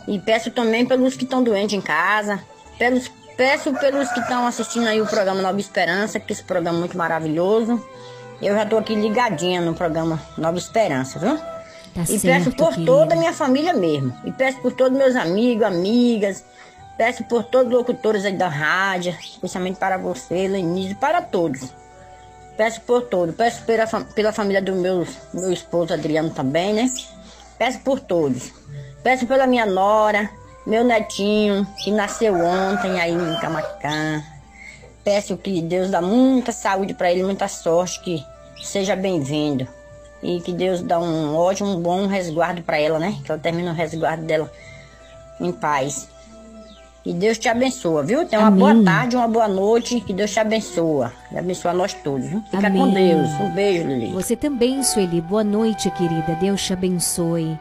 E peço também pelos que estão doentes em casa. Pelos, peço pelos que estão assistindo aí o programa Nova Esperança, que esse programa é muito maravilhoso. Eu já tô aqui ligadinha no programa Nova Esperança, viu? Tá e certo, peço por querida. toda a minha família mesmo. E peço por todos meus amigos, amigas. Peço por todos os locutores aí da rádio, especialmente para você, Lenise, para todos. Peço por todos. Peço pela, pela família do meu, meu esposo Adriano também, né? Peço por todos. Peço pela minha nora, meu netinho, que nasceu ontem aí em Camacã. Peço que Deus dá muita saúde para ele, muita sorte, que seja bem-vindo. E que Deus dá um ótimo, bom resguardo para ela, né? Que ela termine o resguardo dela em paz. Que Deus te abençoa, viu? Tenha uma Amém. boa tarde, uma boa noite. Que Deus te abençoa. E abençoa nós todos, viu? Fica com Amém. Deus. Um beijo, Lili. Você também, Sueli. Boa noite, querida. Deus te abençoe.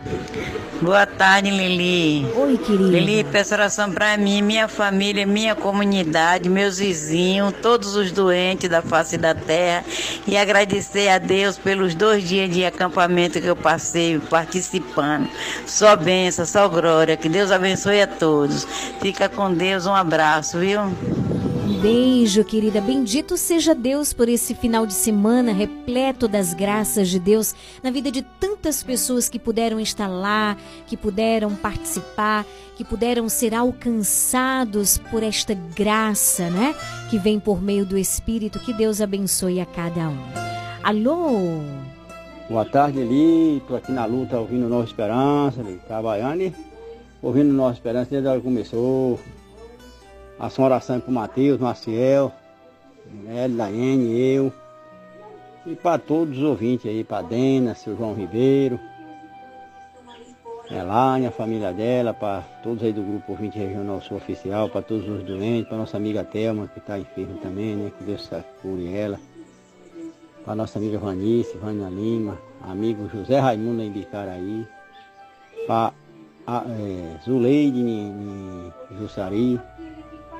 Boa tarde, Lili. Oi, querida. Lili, peço oração para mim, minha família, minha comunidade, meus vizinhos, todos os doentes da face da terra e agradecer a Deus pelos dois dias de acampamento que eu passei participando. Só benção, só glória. Que Deus abençoe a todos. Fica com Deus, um abraço, viu? Um beijo, querida. Bendito seja Deus por esse final de semana repleto das graças de Deus na vida de tantas pessoas que puderam estar lá, que puderam participar, que puderam ser alcançados por esta graça, né? Que vem por meio do Espírito. Que Deus abençoe a cada um. Alô? Boa tarde, Eli. Estou aqui na luta ouvindo Nova Esperança, Eli, trabalhando e ouvindo Nova Esperança desde a hora que começou. Faça uma oração pro Matheus, Maciel, Hélio, Daiane, eu. E para todos os ouvintes aí, para Dena, seu João Ribeiro, Elane, a família dela, para todos aí do grupo ouvinte regional sul oficial, para todos os doentes, para nossa amiga Thelma, que está enferma também, né? Que Deus cure ela. Para nossa amiga Vanice, Vânia Lima, amigo José Raimundo em Bicaraí, é, Zuleide em Jussari,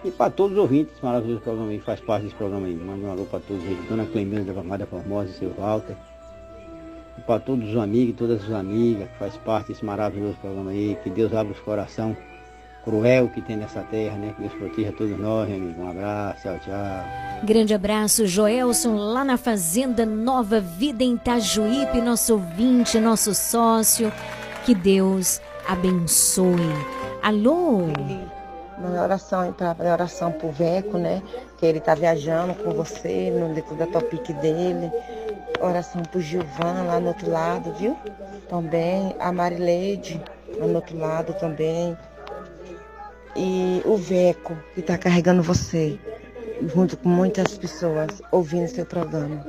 e para todos os ouvintes maravilhoso programa aí, faz parte desse programa aí. Manda um alô para todos eles, Dona Clemina da Camada Formosa e seu Walter. E para todos os amigos e todas as amigas que faz parte desse maravilhoso programa aí. Que Deus abra os coração cruel que tem nessa terra, né? Que Deus proteja todos nós, amigo. Um abraço, tchau, tchau. Grande abraço, Joelson, lá na Fazenda Nova Vida em Itajuípe, nosso ouvinte, nosso sócio. Que Deus abençoe. Alô? Uma oração para fazer oração pro Veco, né? Que ele tá viajando com você no leito da topic dele. Oração pro Gilvan lá no outro lado, viu? Também a Marileide lá no outro lado também. E o Veco que tá carregando você, junto com muitas pessoas ouvindo seu programa.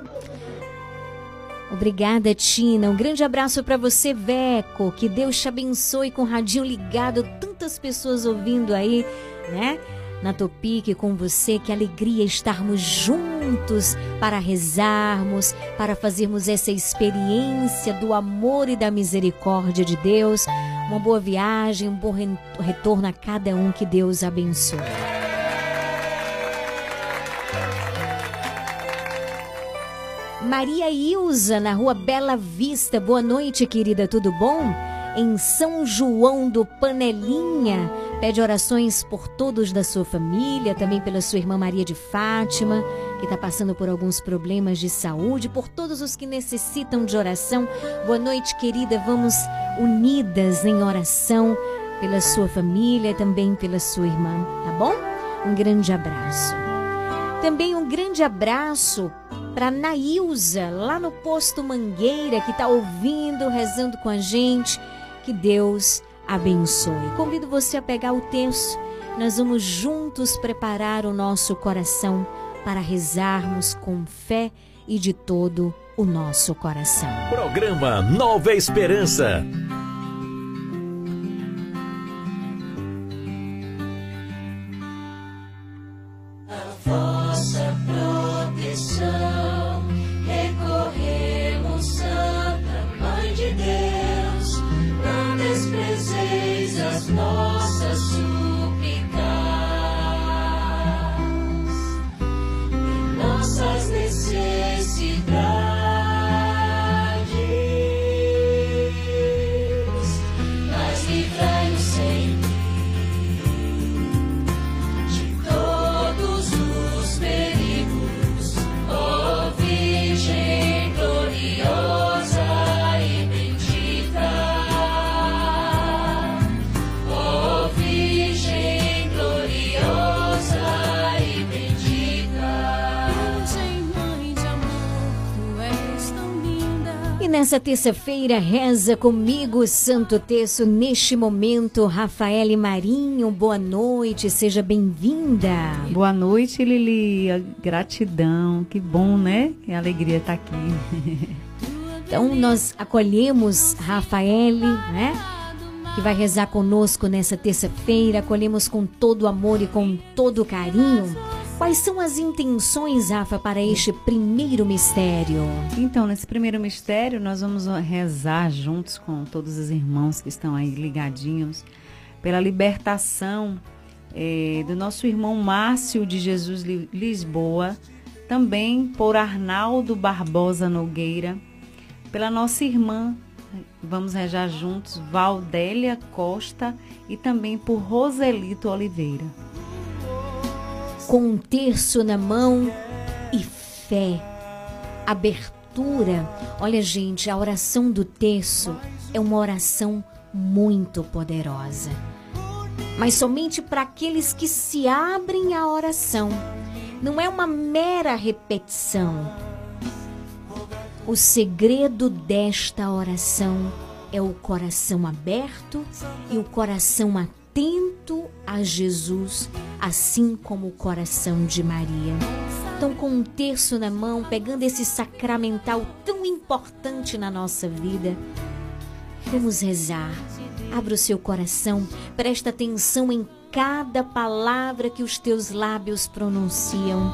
Obrigada, Tina. Um grande abraço para você, Veco. Que Deus te abençoe com o radinho ligado, tantas pessoas ouvindo aí, né? Na Topic com você, que alegria estarmos juntos para rezarmos, para fazermos essa experiência do amor e da misericórdia de Deus. Uma boa viagem, um bom retorno a cada um que Deus abençoe. Maria Ilza, na rua Bela Vista. Boa noite, querida, tudo bom? Em São João do Panelinha. Pede orações por todos da sua família, também pela sua irmã Maria de Fátima, que está passando por alguns problemas de saúde, por todos os que necessitam de oração. Boa noite, querida. Vamos unidas em oração pela sua família e também pela sua irmã, tá bom? Um grande abraço. Também um grande abraço para Nailza, lá no posto Mangueira, que está ouvindo, rezando com a gente. Que Deus abençoe. Convido você a pegar o texto. Nós vamos juntos preparar o nosso coração para rezarmos com fé e de todo o nosso coração. Programa Nova Esperança. Nessa terça-feira, reza comigo o Santo Terço. Neste momento, Rafael Marinho, boa noite, seja bem-vinda. Boa noite, Lili. Gratidão. Que bom, né? Que alegria estar aqui. Então, nós acolhemos Rafael, né? Que vai rezar conosco nessa terça-feira. Acolhemos com todo amor e com todo carinho. Quais são as intenções, Rafa, para este primeiro mistério? Então, nesse primeiro mistério, nós vamos rezar juntos com todos os irmãos que estão aí ligadinhos pela libertação eh, do nosso irmão Márcio de Jesus Li- Lisboa, também por Arnaldo Barbosa Nogueira, pela nossa irmã, vamos rezar juntos, Valdélia Costa e também por Roselito Oliveira. Com um terço na mão e fé, abertura. Olha, gente, a oração do terço é uma oração muito poderosa. Mas somente para aqueles que se abrem à oração. Não é uma mera repetição. O segredo desta oração é o coração aberto e o coração atento a Jesus, assim como o coração de Maria. Então, com um terço na mão, pegando esse sacramental tão importante na nossa vida, vamos rezar. Abra o seu coração, presta atenção em cada palavra que os teus lábios pronunciam.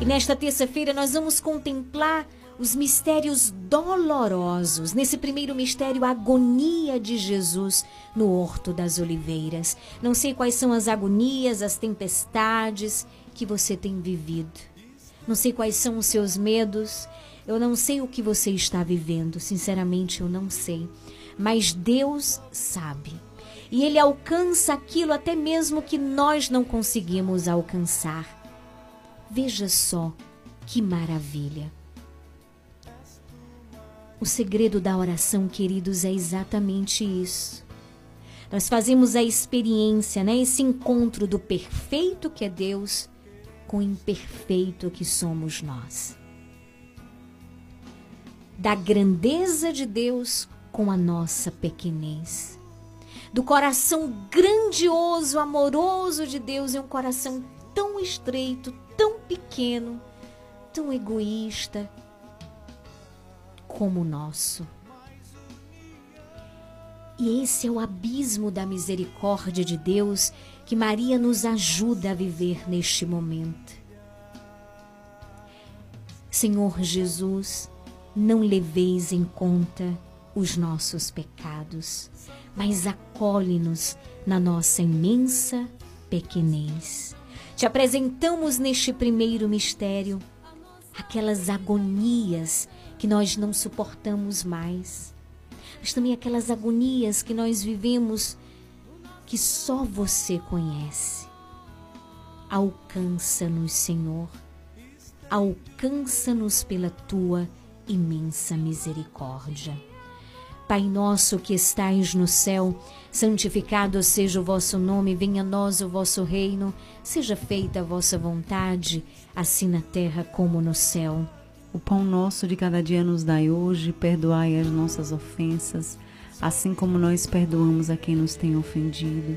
E nesta terça-feira nós vamos contemplar os mistérios dolorosos. Nesse primeiro mistério, a agonia de Jesus no Horto das Oliveiras. Não sei quais são as agonias, as tempestades que você tem vivido. Não sei quais são os seus medos. Eu não sei o que você está vivendo. Sinceramente, eu não sei. Mas Deus sabe. E Ele alcança aquilo até mesmo que nós não conseguimos alcançar. Veja só que maravilha. O segredo da oração, queridos, é exatamente isso. Nós fazemos a experiência, né, esse encontro do perfeito que é Deus com o imperfeito que somos nós. Da grandeza de Deus com a nossa pequenez. Do coração grandioso, amoroso de Deus em um coração tão estreito, tão pequeno, tão egoísta, como o nosso. E esse é o abismo da misericórdia de Deus que Maria nos ajuda a viver neste momento. Senhor Jesus, não leveis em conta os nossos pecados, mas acolhe-nos na nossa imensa pequenez. Te apresentamos neste primeiro mistério aquelas agonias que nós não suportamos mais, mas também aquelas agonias que nós vivemos que só você conhece. Alcança-nos, Senhor, alcança-nos pela tua imensa misericórdia. Pai nosso que estais no céu, santificado seja o vosso nome, venha a nós o vosso reino, seja feita a vossa vontade, assim na terra como no céu. O pão nosso de cada dia nos dai hoje, perdoai as nossas ofensas, assim como nós perdoamos a quem nos tem ofendido.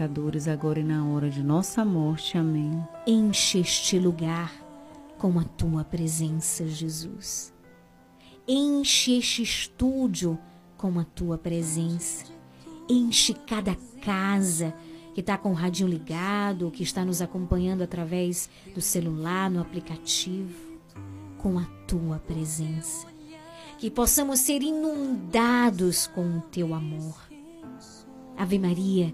agora e na hora de nossa morte. Amém. Enche este lugar com a tua presença, Jesus. Enche este estúdio com a tua presença. Enche cada casa que está com o radinho ligado, que está nos acompanhando através do celular, no aplicativo, com a tua presença. Que possamos ser inundados com o teu amor. Ave Maria,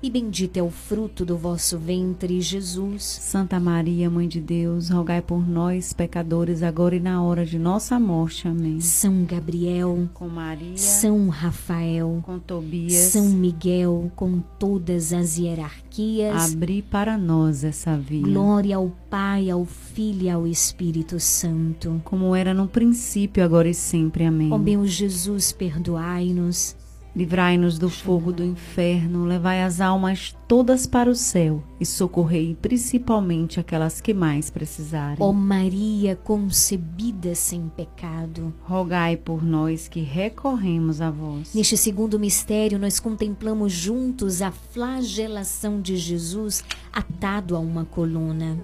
e bendito é o fruto do vosso ventre, Jesus. Santa Maria, Mãe de Deus, rogai por nós, pecadores, agora e na hora de nossa morte. Amém. São Gabriel, Com Maria, São Rafael, com Tobias, São Miguel, com todas as hierarquias. abri para nós essa via. Glória ao Pai, ao Filho e ao Espírito Santo. Como era no princípio, agora e sempre. Amém. Ó meu Jesus, perdoai-nos. Livrai-nos do fogo do inferno, levai as almas todas para o céu e socorrei principalmente aquelas que mais precisarem. Ó Maria concebida sem pecado. Rogai por nós que recorremos a vós. Neste segundo mistério, nós contemplamos juntos a flagelação de Jesus atado a uma coluna.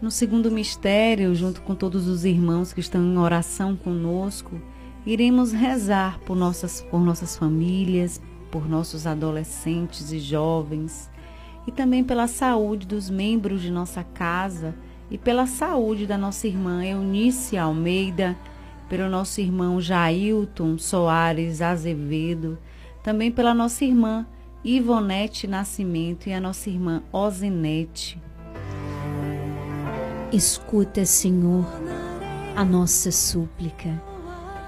No segundo mistério, junto com todos os irmãos que estão em oração conosco, iremos rezar por nossas, por nossas famílias, por nossos adolescentes e jovens, e também pela saúde dos membros de nossa casa e pela saúde da nossa irmã Eunice Almeida, pelo nosso irmão Jailton Soares Azevedo, também pela nossa irmã Ivonete Nascimento e a nossa irmã Osinete. Escuta, Senhor, a nossa súplica.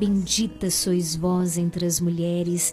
Bendita sois vós entre as mulheres,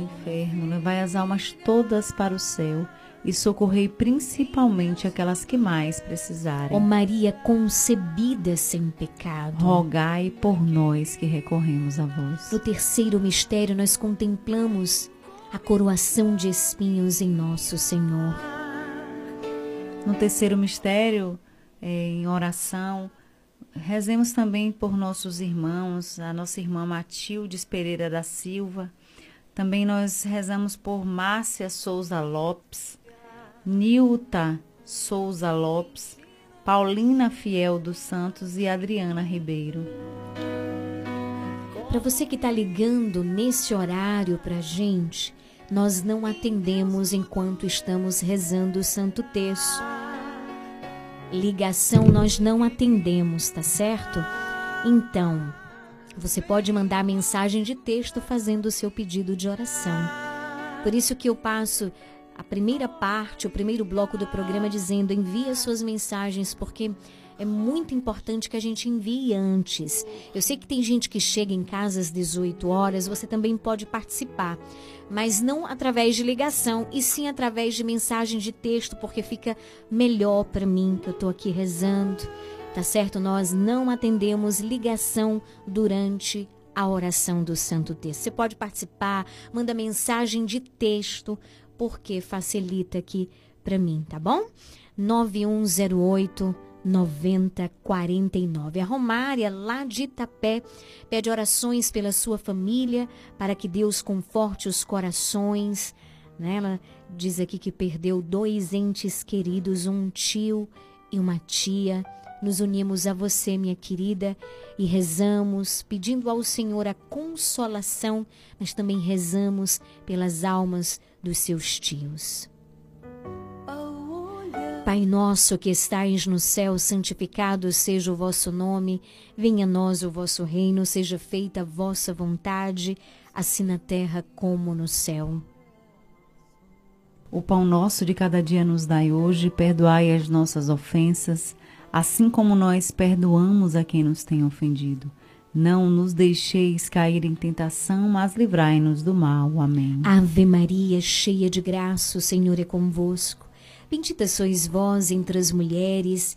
inferno, levai as almas todas para o céu e socorrei principalmente aquelas que mais precisarem. Ó Maria concebida sem pecado. Rogai por nós que recorremos a vós. No terceiro mistério, nós contemplamos a coroação de espinhos em nosso Senhor. No terceiro mistério, eh, em oração, rezemos também por nossos irmãos, a nossa irmã Matildes Pereira da Silva. Também nós rezamos por Márcia Souza Lopes, Nilta Souza Lopes, Paulina Fiel dos Santos e Adriana Ribeiro. Para você que está ligando nesse horário para gente, nós não atendemos enquanto estamos rezando o Santo Terço. Ligação nós não atendemos, tá certo? Então, você pode mandar mensagem de texto fazendo o seu pedido de oração. Por isso que eu passo a primeira parte, o primeiro bloco do programa dizendo envie as suas mensagens, porque é muito importante que a gente envie antes. Eu sei que tem gente que chega em casa às 18 horas, você também pode participar, mas não através de ligação, e sim através de mensagem de texto, porque fica melhor para mim que eu estou aqui rezando. Tá certo? Nós não atendemos ligação durante a oração do Santo Texto. Você pode participar, manda mensagem de texto, porque facilita aqui para mim, tá bom? 9108 9049. A Romária, lá de Itapé, pede orações pela sua família, para que Deus conforte os corações. Né? Ela diz aqui que perdeu dois entes queridos, um tio e uma tia. Nos unimos a você, minha querida, e rezamos, pedindo ao Senhor a consolação, mas também rezamos pelas almas dos seus tios. Pai nosso que estais no céu, santificado seja o vosso nome, venha a nós o vosso reino, seja feita a vossa vontade, assim na terra como no céu. O pão nosso de cada dia nos dai hoje, perdoai as nossas ofensas, assim como nós perdoamos a quem nos tem ofendido. Não nos deixeis cair em tentação, mas livrai-nos do mal. Amém. Ave Maria, cheia de graça, o Senhor é convosco. Bendita sois vós entre as mulheres,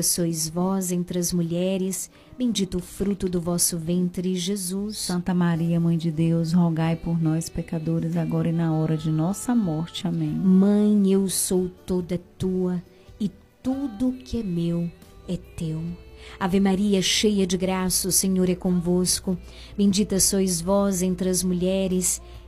Bendita sois vós entre as mulheres, bendito o fruto do vosso ventre, Jesus. Santa Maria, Mãe de Deus, rogai por nós, pecadores, agora e na hora de nossa morte. Amém. Mãe, eu sou toda tua, e tudo que é meu é teu. Ave Maria, cheia de graça, o Senhor é convosco. Bendita sois vós entre as mulheres,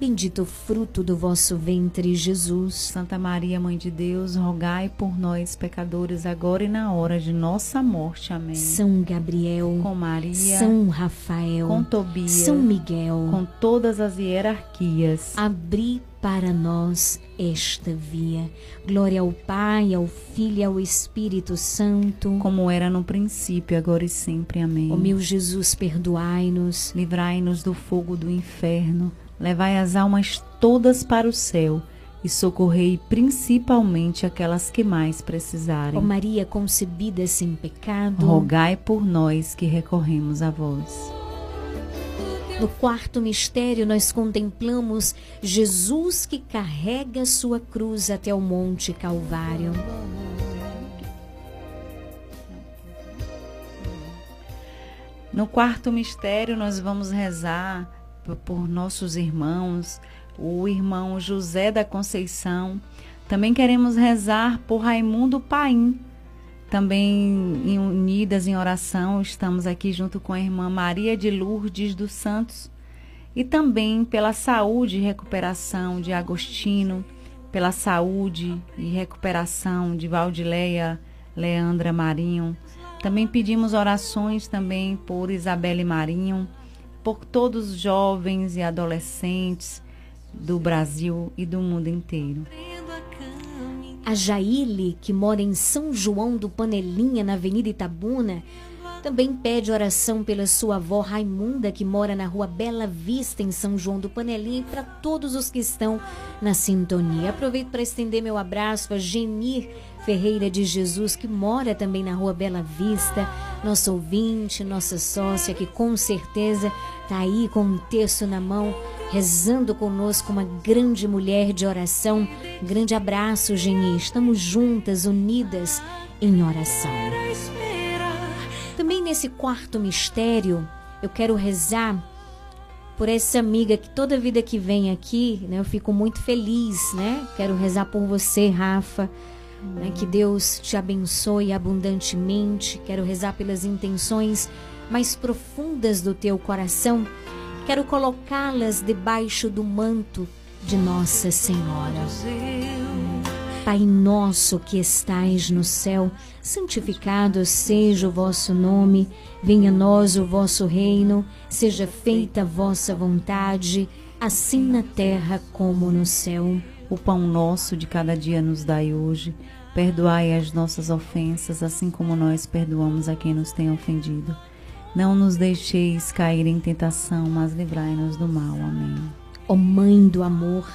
bendito o fruto do vosso ventre, Jesus. Santa Maria, Mãe de Deus, rogai por nós, pecadores, agora e na hora de nossa morte. Amém. São Gabriel, Com Maria, São Rafael, com Tobias, São Miguel, com todas as hierarquias. abri para nós esta via. Glória ao Pai, ao Filho e ao Espírito Santo. Como era no princípio, agora e sempre. Amém. Ó meu Jesus, perdoai-nos. Livrai-nos do fogo do inferno, levai as almas todas para o céu e socorrei principalmente aquelas que mais precisarem. Ó Maria concebida sem pecado. Rogai por nós que recorremos a vós. No quarto mistério, nós contemplamos Jesus que carrega sua cruz até o Monte Calvário. No quarto mistério, nós vamos rezar por nossos irmãos, o irmão José da Conceição. Também queremos rezar por Raimundo Paim. Também unidas em oração, estamos aqui junto com a irmã Maria de Lourdes dos Santos. E também pela saúde e recuperação de Agostinho, pela saúde e recuperação de Valdileia Leandra Marinho. Também pedimos orações também por Isabelle Marinho, por todos os jovens e adolescentes do Brasil e do mundo inteiro. A Jaile, que mora em São João do Panelinha, na Avenida Itabuna, também pede oração pela sua avó Raimunda, que mora na rua Bela Vista, em São João do Panelinha, e para todos os que estão na sintonia. Aproveito para estender meu abraço a Genir Ferreira de Jesus, que mora também na rua Bela Vista, nossa ouvinte, nossa sócia, que com certeza está aí com um texto na mão, rezando conosco, uma grande mulher de oração. Um grande abraço, Geni. Estamos juntas, unidas em oração. Também nesse quarto mistério, eu quero rezar por essa amiga que toda vida que vem aqui, né, eu fico muito feliz, né? Quero rezar por você, Rafa. Né, que Deus te abençoe abundantemente. Quero rezar pelas intenções mais profundas do teu coração. Quero colocá-las debaixo do manto de Nossa Senhora. Pai nosso que estais no céu, santificado seja o vosso nome, venha a nós o vosso reino, seja feita a vossa vontade, assim na terra como no céu. O pão nosso de cada dia nos dai hoje. Perdoai as nossas ofensas, assim como nós perdoamos a quem nos tem ofendido. Não nos deixeis cair em tentação, mas livrai-nos do mal. Amém. Ó Mãe do amor,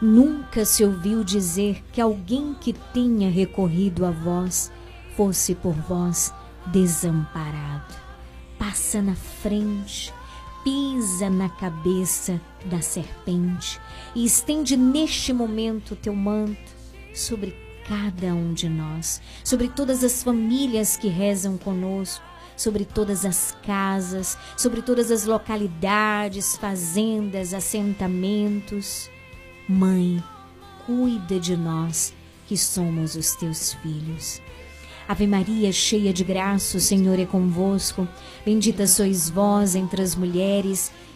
nunca se ouviu dizer que alguém que tenha recorrido a vós fosse por vós desamparado. Passa na frente, pisa na cabeça da serpente e estende neste momento teu manto sobre cada um de nós, sobre todas as famílias que rezam conosco, sobre todas as casas, sobre todas as localidades, fazendas, assentamentos. Mãe, cuida de nós que somos os teus filhos. Ave Maria, cheia de graça, o Senhor é convosco. Bendita sois vós entre as mulheres,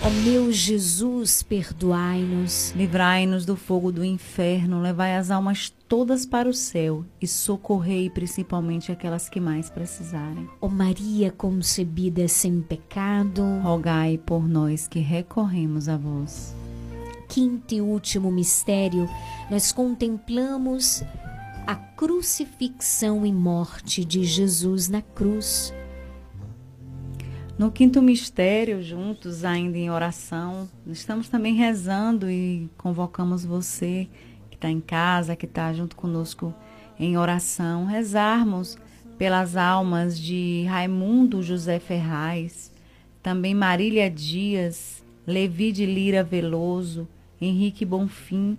Ó meu Jesus, perdoai-nos. Livrai-nos do fogo do inferno, levai as almas todas para o céu e socorrei principalmente aquelas que mais precisarem. Ó Maria concebida sem pecado. Rogai por nós que recorremos a vós. Quinto e último mistério, nós contemplamos a crucifixão e morte de Jesus na cruz. No quinto mistério, juntos ainda em oração, estamos também rezando e convocamos você que está em casa, que está junto conosco em oração, rezarmos pelas almas de Raimundo José Ferraz, também Marília Dias, Levi de Lira Veloso, Henrique Bonfim,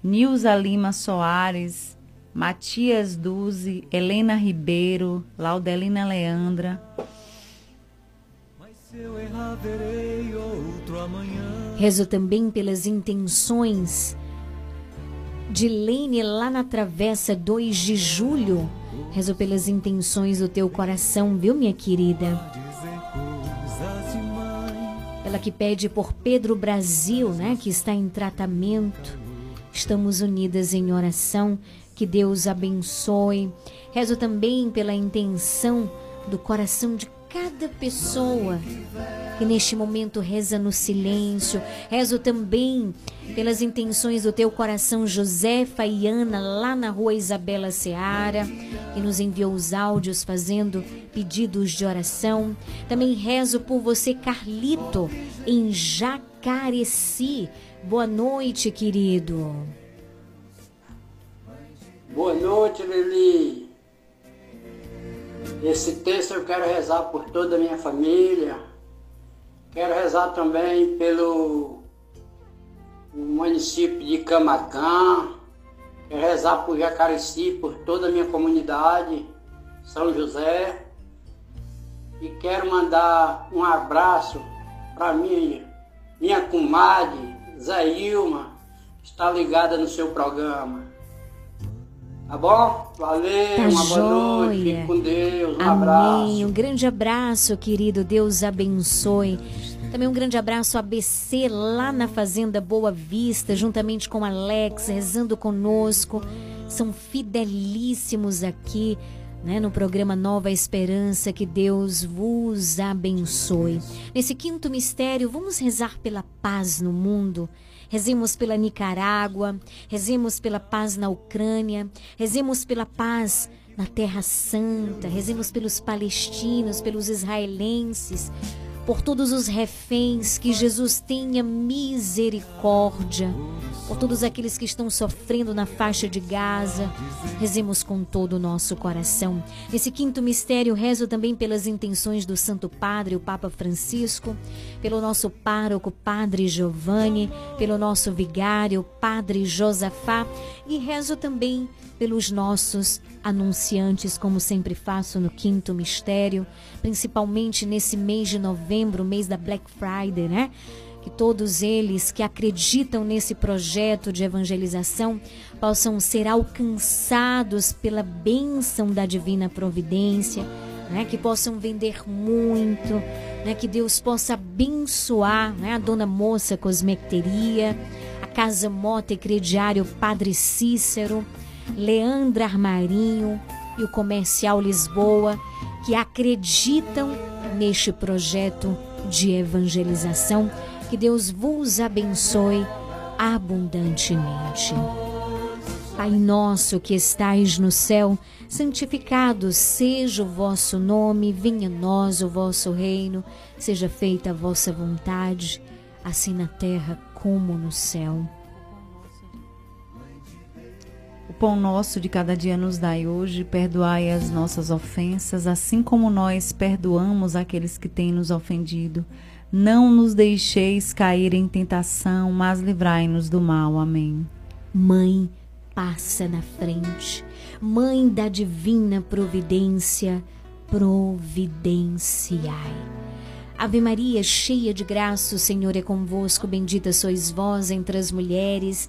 Nilza Lima Soares, Matias Duzi, Helena Ribeiro, Laudelina Leandra, Rezo também pelas intenções de Lene lá na Travessa 2 de Julho. Rezo pelas intenções do teu coração, viu, minha querida? Ela que pede por Pedro Brasil, né, que está em tratamento. Estamos unidas em oração. Que Deus abençoe. Rezo também pela intenção do coração de cada pessoa que neste momento reza no silêncio. Rezo também pelas intenções do teu coração, Josefa e Ana, lá na rua Isabela Seara, que nos enviou os áudios fazendo pedidos de oração. Também rezo por você, Carlito, em Jacareci. Boa noite, querido. Boa noite, Lili. Esse texto eu quero rezar por toda a minha família. Quero rezar também pelo município de Camacã. Quero rezar por Jacareci, por toda a minha comunidade, São José. E quero mandar um abraço para minha, minha comadre, Zailma, que está ligada no seu programa. Tá bom? Valeu, Tá uma boa noite, joia. fique com Deus, um Amém. abraço. Um grande abraço, querido. Deus abençoe. Também um grande abraço a BC lá na Fazenda Boa Vista, juntamente com Alex, rezando conosco. São fidelíssimos aqui né, no programa Nova Esperança. Que Deus vos abençoe. Nesse quinto mistério, vamos rezar pela paz no mundo. Rezemos pela Nicarágua, rezemos pela paz na Ucrânia, rezemos pela paz na Terra Santa, rezemos pelos palestinos, pelos israelenses, por todos os reféns, que Jesus tenha misericórdia, por todos aqueles que estão sofrendo na faixa de Gaza. Rezemos com todo o nosso coração. Nesse quinto mistério, rezo também pelas intenções do Santo Padre, o Papa Francisco, pelo nosso pároco, Padre Giovanni, pelo nosso vigário, Padre Josafá, e rezo também pelos nossos anunciantes, como sempre faço no quinto mistério, principalmente nesse mês de novembro, mês da Black Friday, né? Que todos eles que acreditam nesse projeto de evangelização possam ser alcançados pela bênção da divina providência, né? Que possam vender muito, né? Que Deus possa abençoar, né? A Dona Moça Cosmecteria, a Casa Mota e Crediário Padre Cícero, Leandra Armarinho e o Comercial Lisboa, que acreditam neste projeto de evangelização. Que Deus vos abençoe abundantemente. Pai nosso que estais no céu, santificado seja o vosso nome, venha a nós o vosso reino, seja feita a vossa vontade, assim na terra como no céu. O pão nosso de cada dia nos dai hoje, perdoai as nossas ofensas, assim como nós perdoamos aqueles que têm nos ofendido. Não nos deixeis cair em tentação, mas livrai-nos do mal. Amém. Mãe, passa na frente. Mãe da divina providência, providenciai. Ave Maria, cheia de graça, o Senhor é convosco, bendita sois vós entre as mulheres,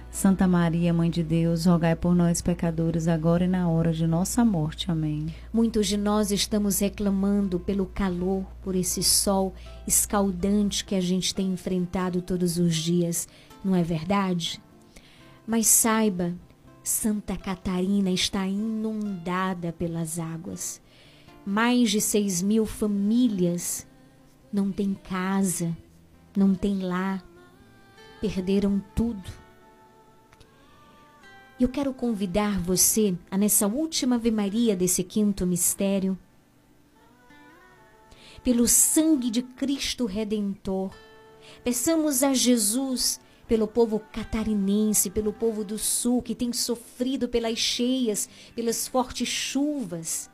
Santa Maria, Mãe de Deus, rogai por nós, pecadores, agora e na hora de nossa morte. Amém. Muitos de nós estamos reclamando pelo calor, por esse sol escaldante que a gente tem enfrentado todos os dias, não é verdade? Mas saiba, Santa Catarina está inundada pelas águas. Mais de seis mil famílias não têm casa, não têm lar, perderam tudo e Eu quero convidar você a nessa última Ave Maria desse quinto mistério, pelo sangue de Cristo Redentor, peçamos a Jesus pelo povo catarinense, pelo povo do sul que tem sofrido pelas cheias, pelas fortes chuvas.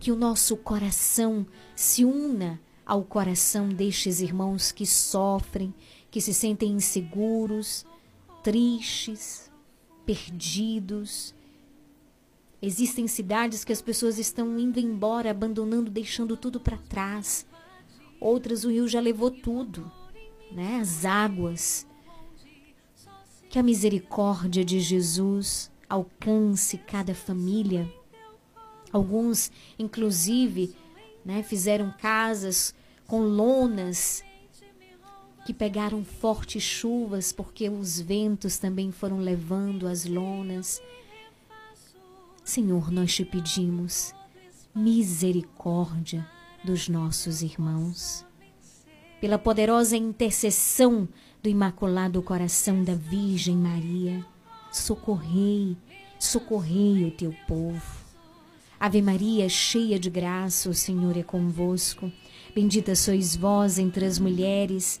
Que o nosso coração se una ao coração destes irmãos que sofrem, que se sentem inseguros, tristes, perdidos. Existem cidades que as pessoas estão indo embora, abandonando, deixando tudo para trás. Outras o rio já levou tudo, né? As águas. Que a misericórdia de Jesus alcance cada família. Alguns, inclusive, né, fizeram casas com lonas que pegaram fortes chuvas porque os ventos também foram levando as lonas. Senhor, nós te pedimos misericórdia dos nossos irmãos. Pela poderosa intercessão do Imaculado Coração da Virgem Maria, socorrei, socorrei o teu povo. Ave Maria, cheia de graça, o Senhor é convosco. Bendita sois vós entre as mulheres,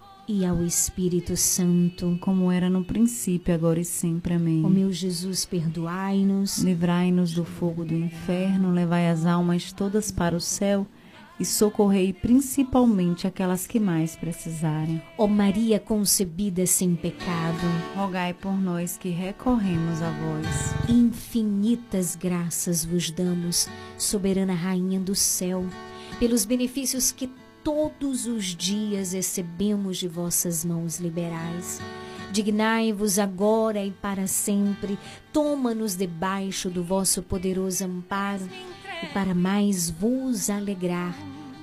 e ao Espírito Santo. Como era no princípio, agora e sempre. Amém. Ó meu Jesus, perdoai-nos. Livrai-nos do fogo do inferno, levai as almas todas para o céu e socorrei principalmente aquelas que mais precisarem. Ó Maria concebida sem pecado, rogai por nós que recorremos a vós. Infinitas graças vos damos, soberana rainha do céu, pelos benefícios que todos os dias recebemos de vossas mãos liberais. Dignai-vos agora e para sempre, toma-nos debaixo do vosso poderoso amparo, e para mais vos alegrar,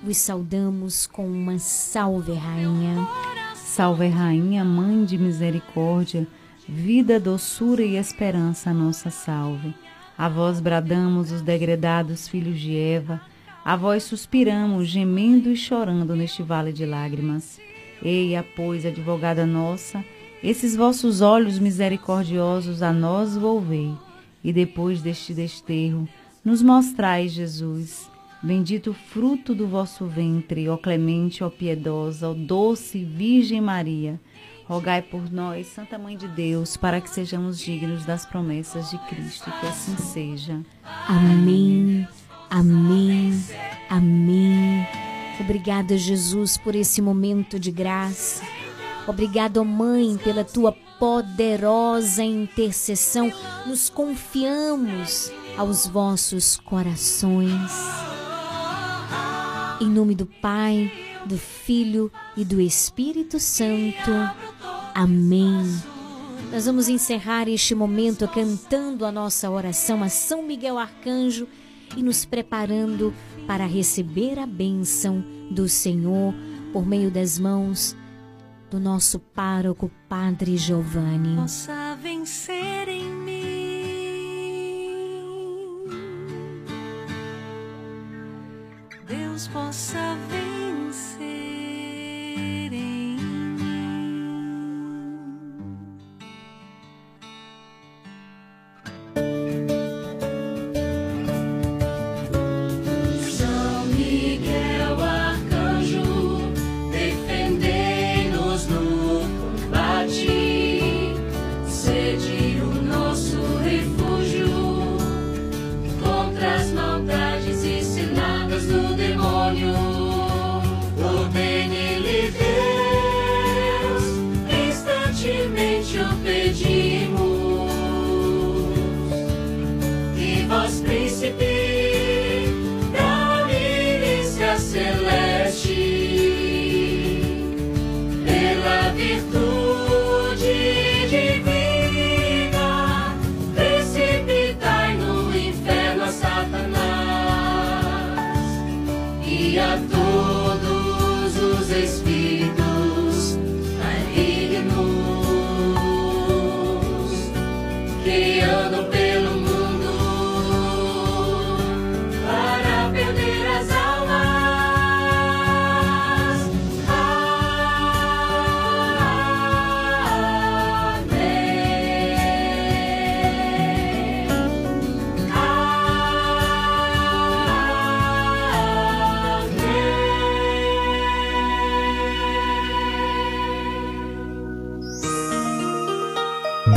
vos saudamos com uma salve, Rainha. Salve, Rainha, Mãe de Misericórdia, vida, doçura e esperança, nossa salve. A vós bradamos os degredados filhos de Eva, a vós suspiramos, gemendo e chorando neste vale de lágrimas. Eia, pois, advogada nossa, esses vossos olhos misericordiosos a nós volvei, e depois deste desterro, nos mostrai, Jesus, bendito fruto do vosso ventre, ó clemente, ó piedosa, ó doce Virgem Maria. Rogai por nós, Santa Mãe de Deus, para que sejamos dignos das promessas de Cristo, que assim seja. Amém. Amém. Amém. Obrigada, Jesus, por esse momento de graça. Obrigado, Mãe, pela tua poderosa intercessão. Nos confiamos aos vossos corações. Em nome do Pai, do Filho e do Espírito Santo. Amém. Nós vamos encerrar este momento cantando a nossa oração a São Miguel Arcanjo e nos preparando para receber a bênção do Senhor por meio das mãos do nosso pároco Padre Giovanni. Possa vencer em mim. Deus possa vencer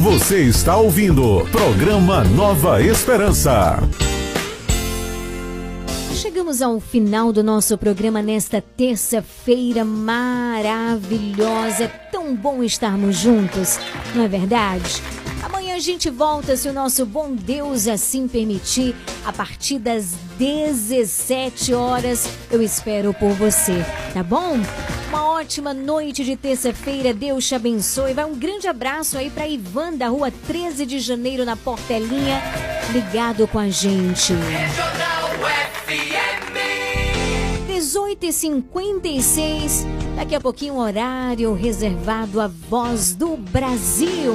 Você está ouvindo programa Nova Esperança. Chegamos ao final do nosso programa nesta terça-feira maravilhosa. É tão bom estarmos juntos, não é verdade? Amanhã a gente volta, se o nosso bom Deus assim permitir, a partir das 17 horas. Eu espero por você, tá bom? Uma ótima noite de terça-feira. Deus te abençoe. Vai um grande abraço aí para Ivan da rua 13 de janeiro na Portelinha, ligado com a gente. 18h56. Daqui a pouquinho, horário reservado à voz do Brasil.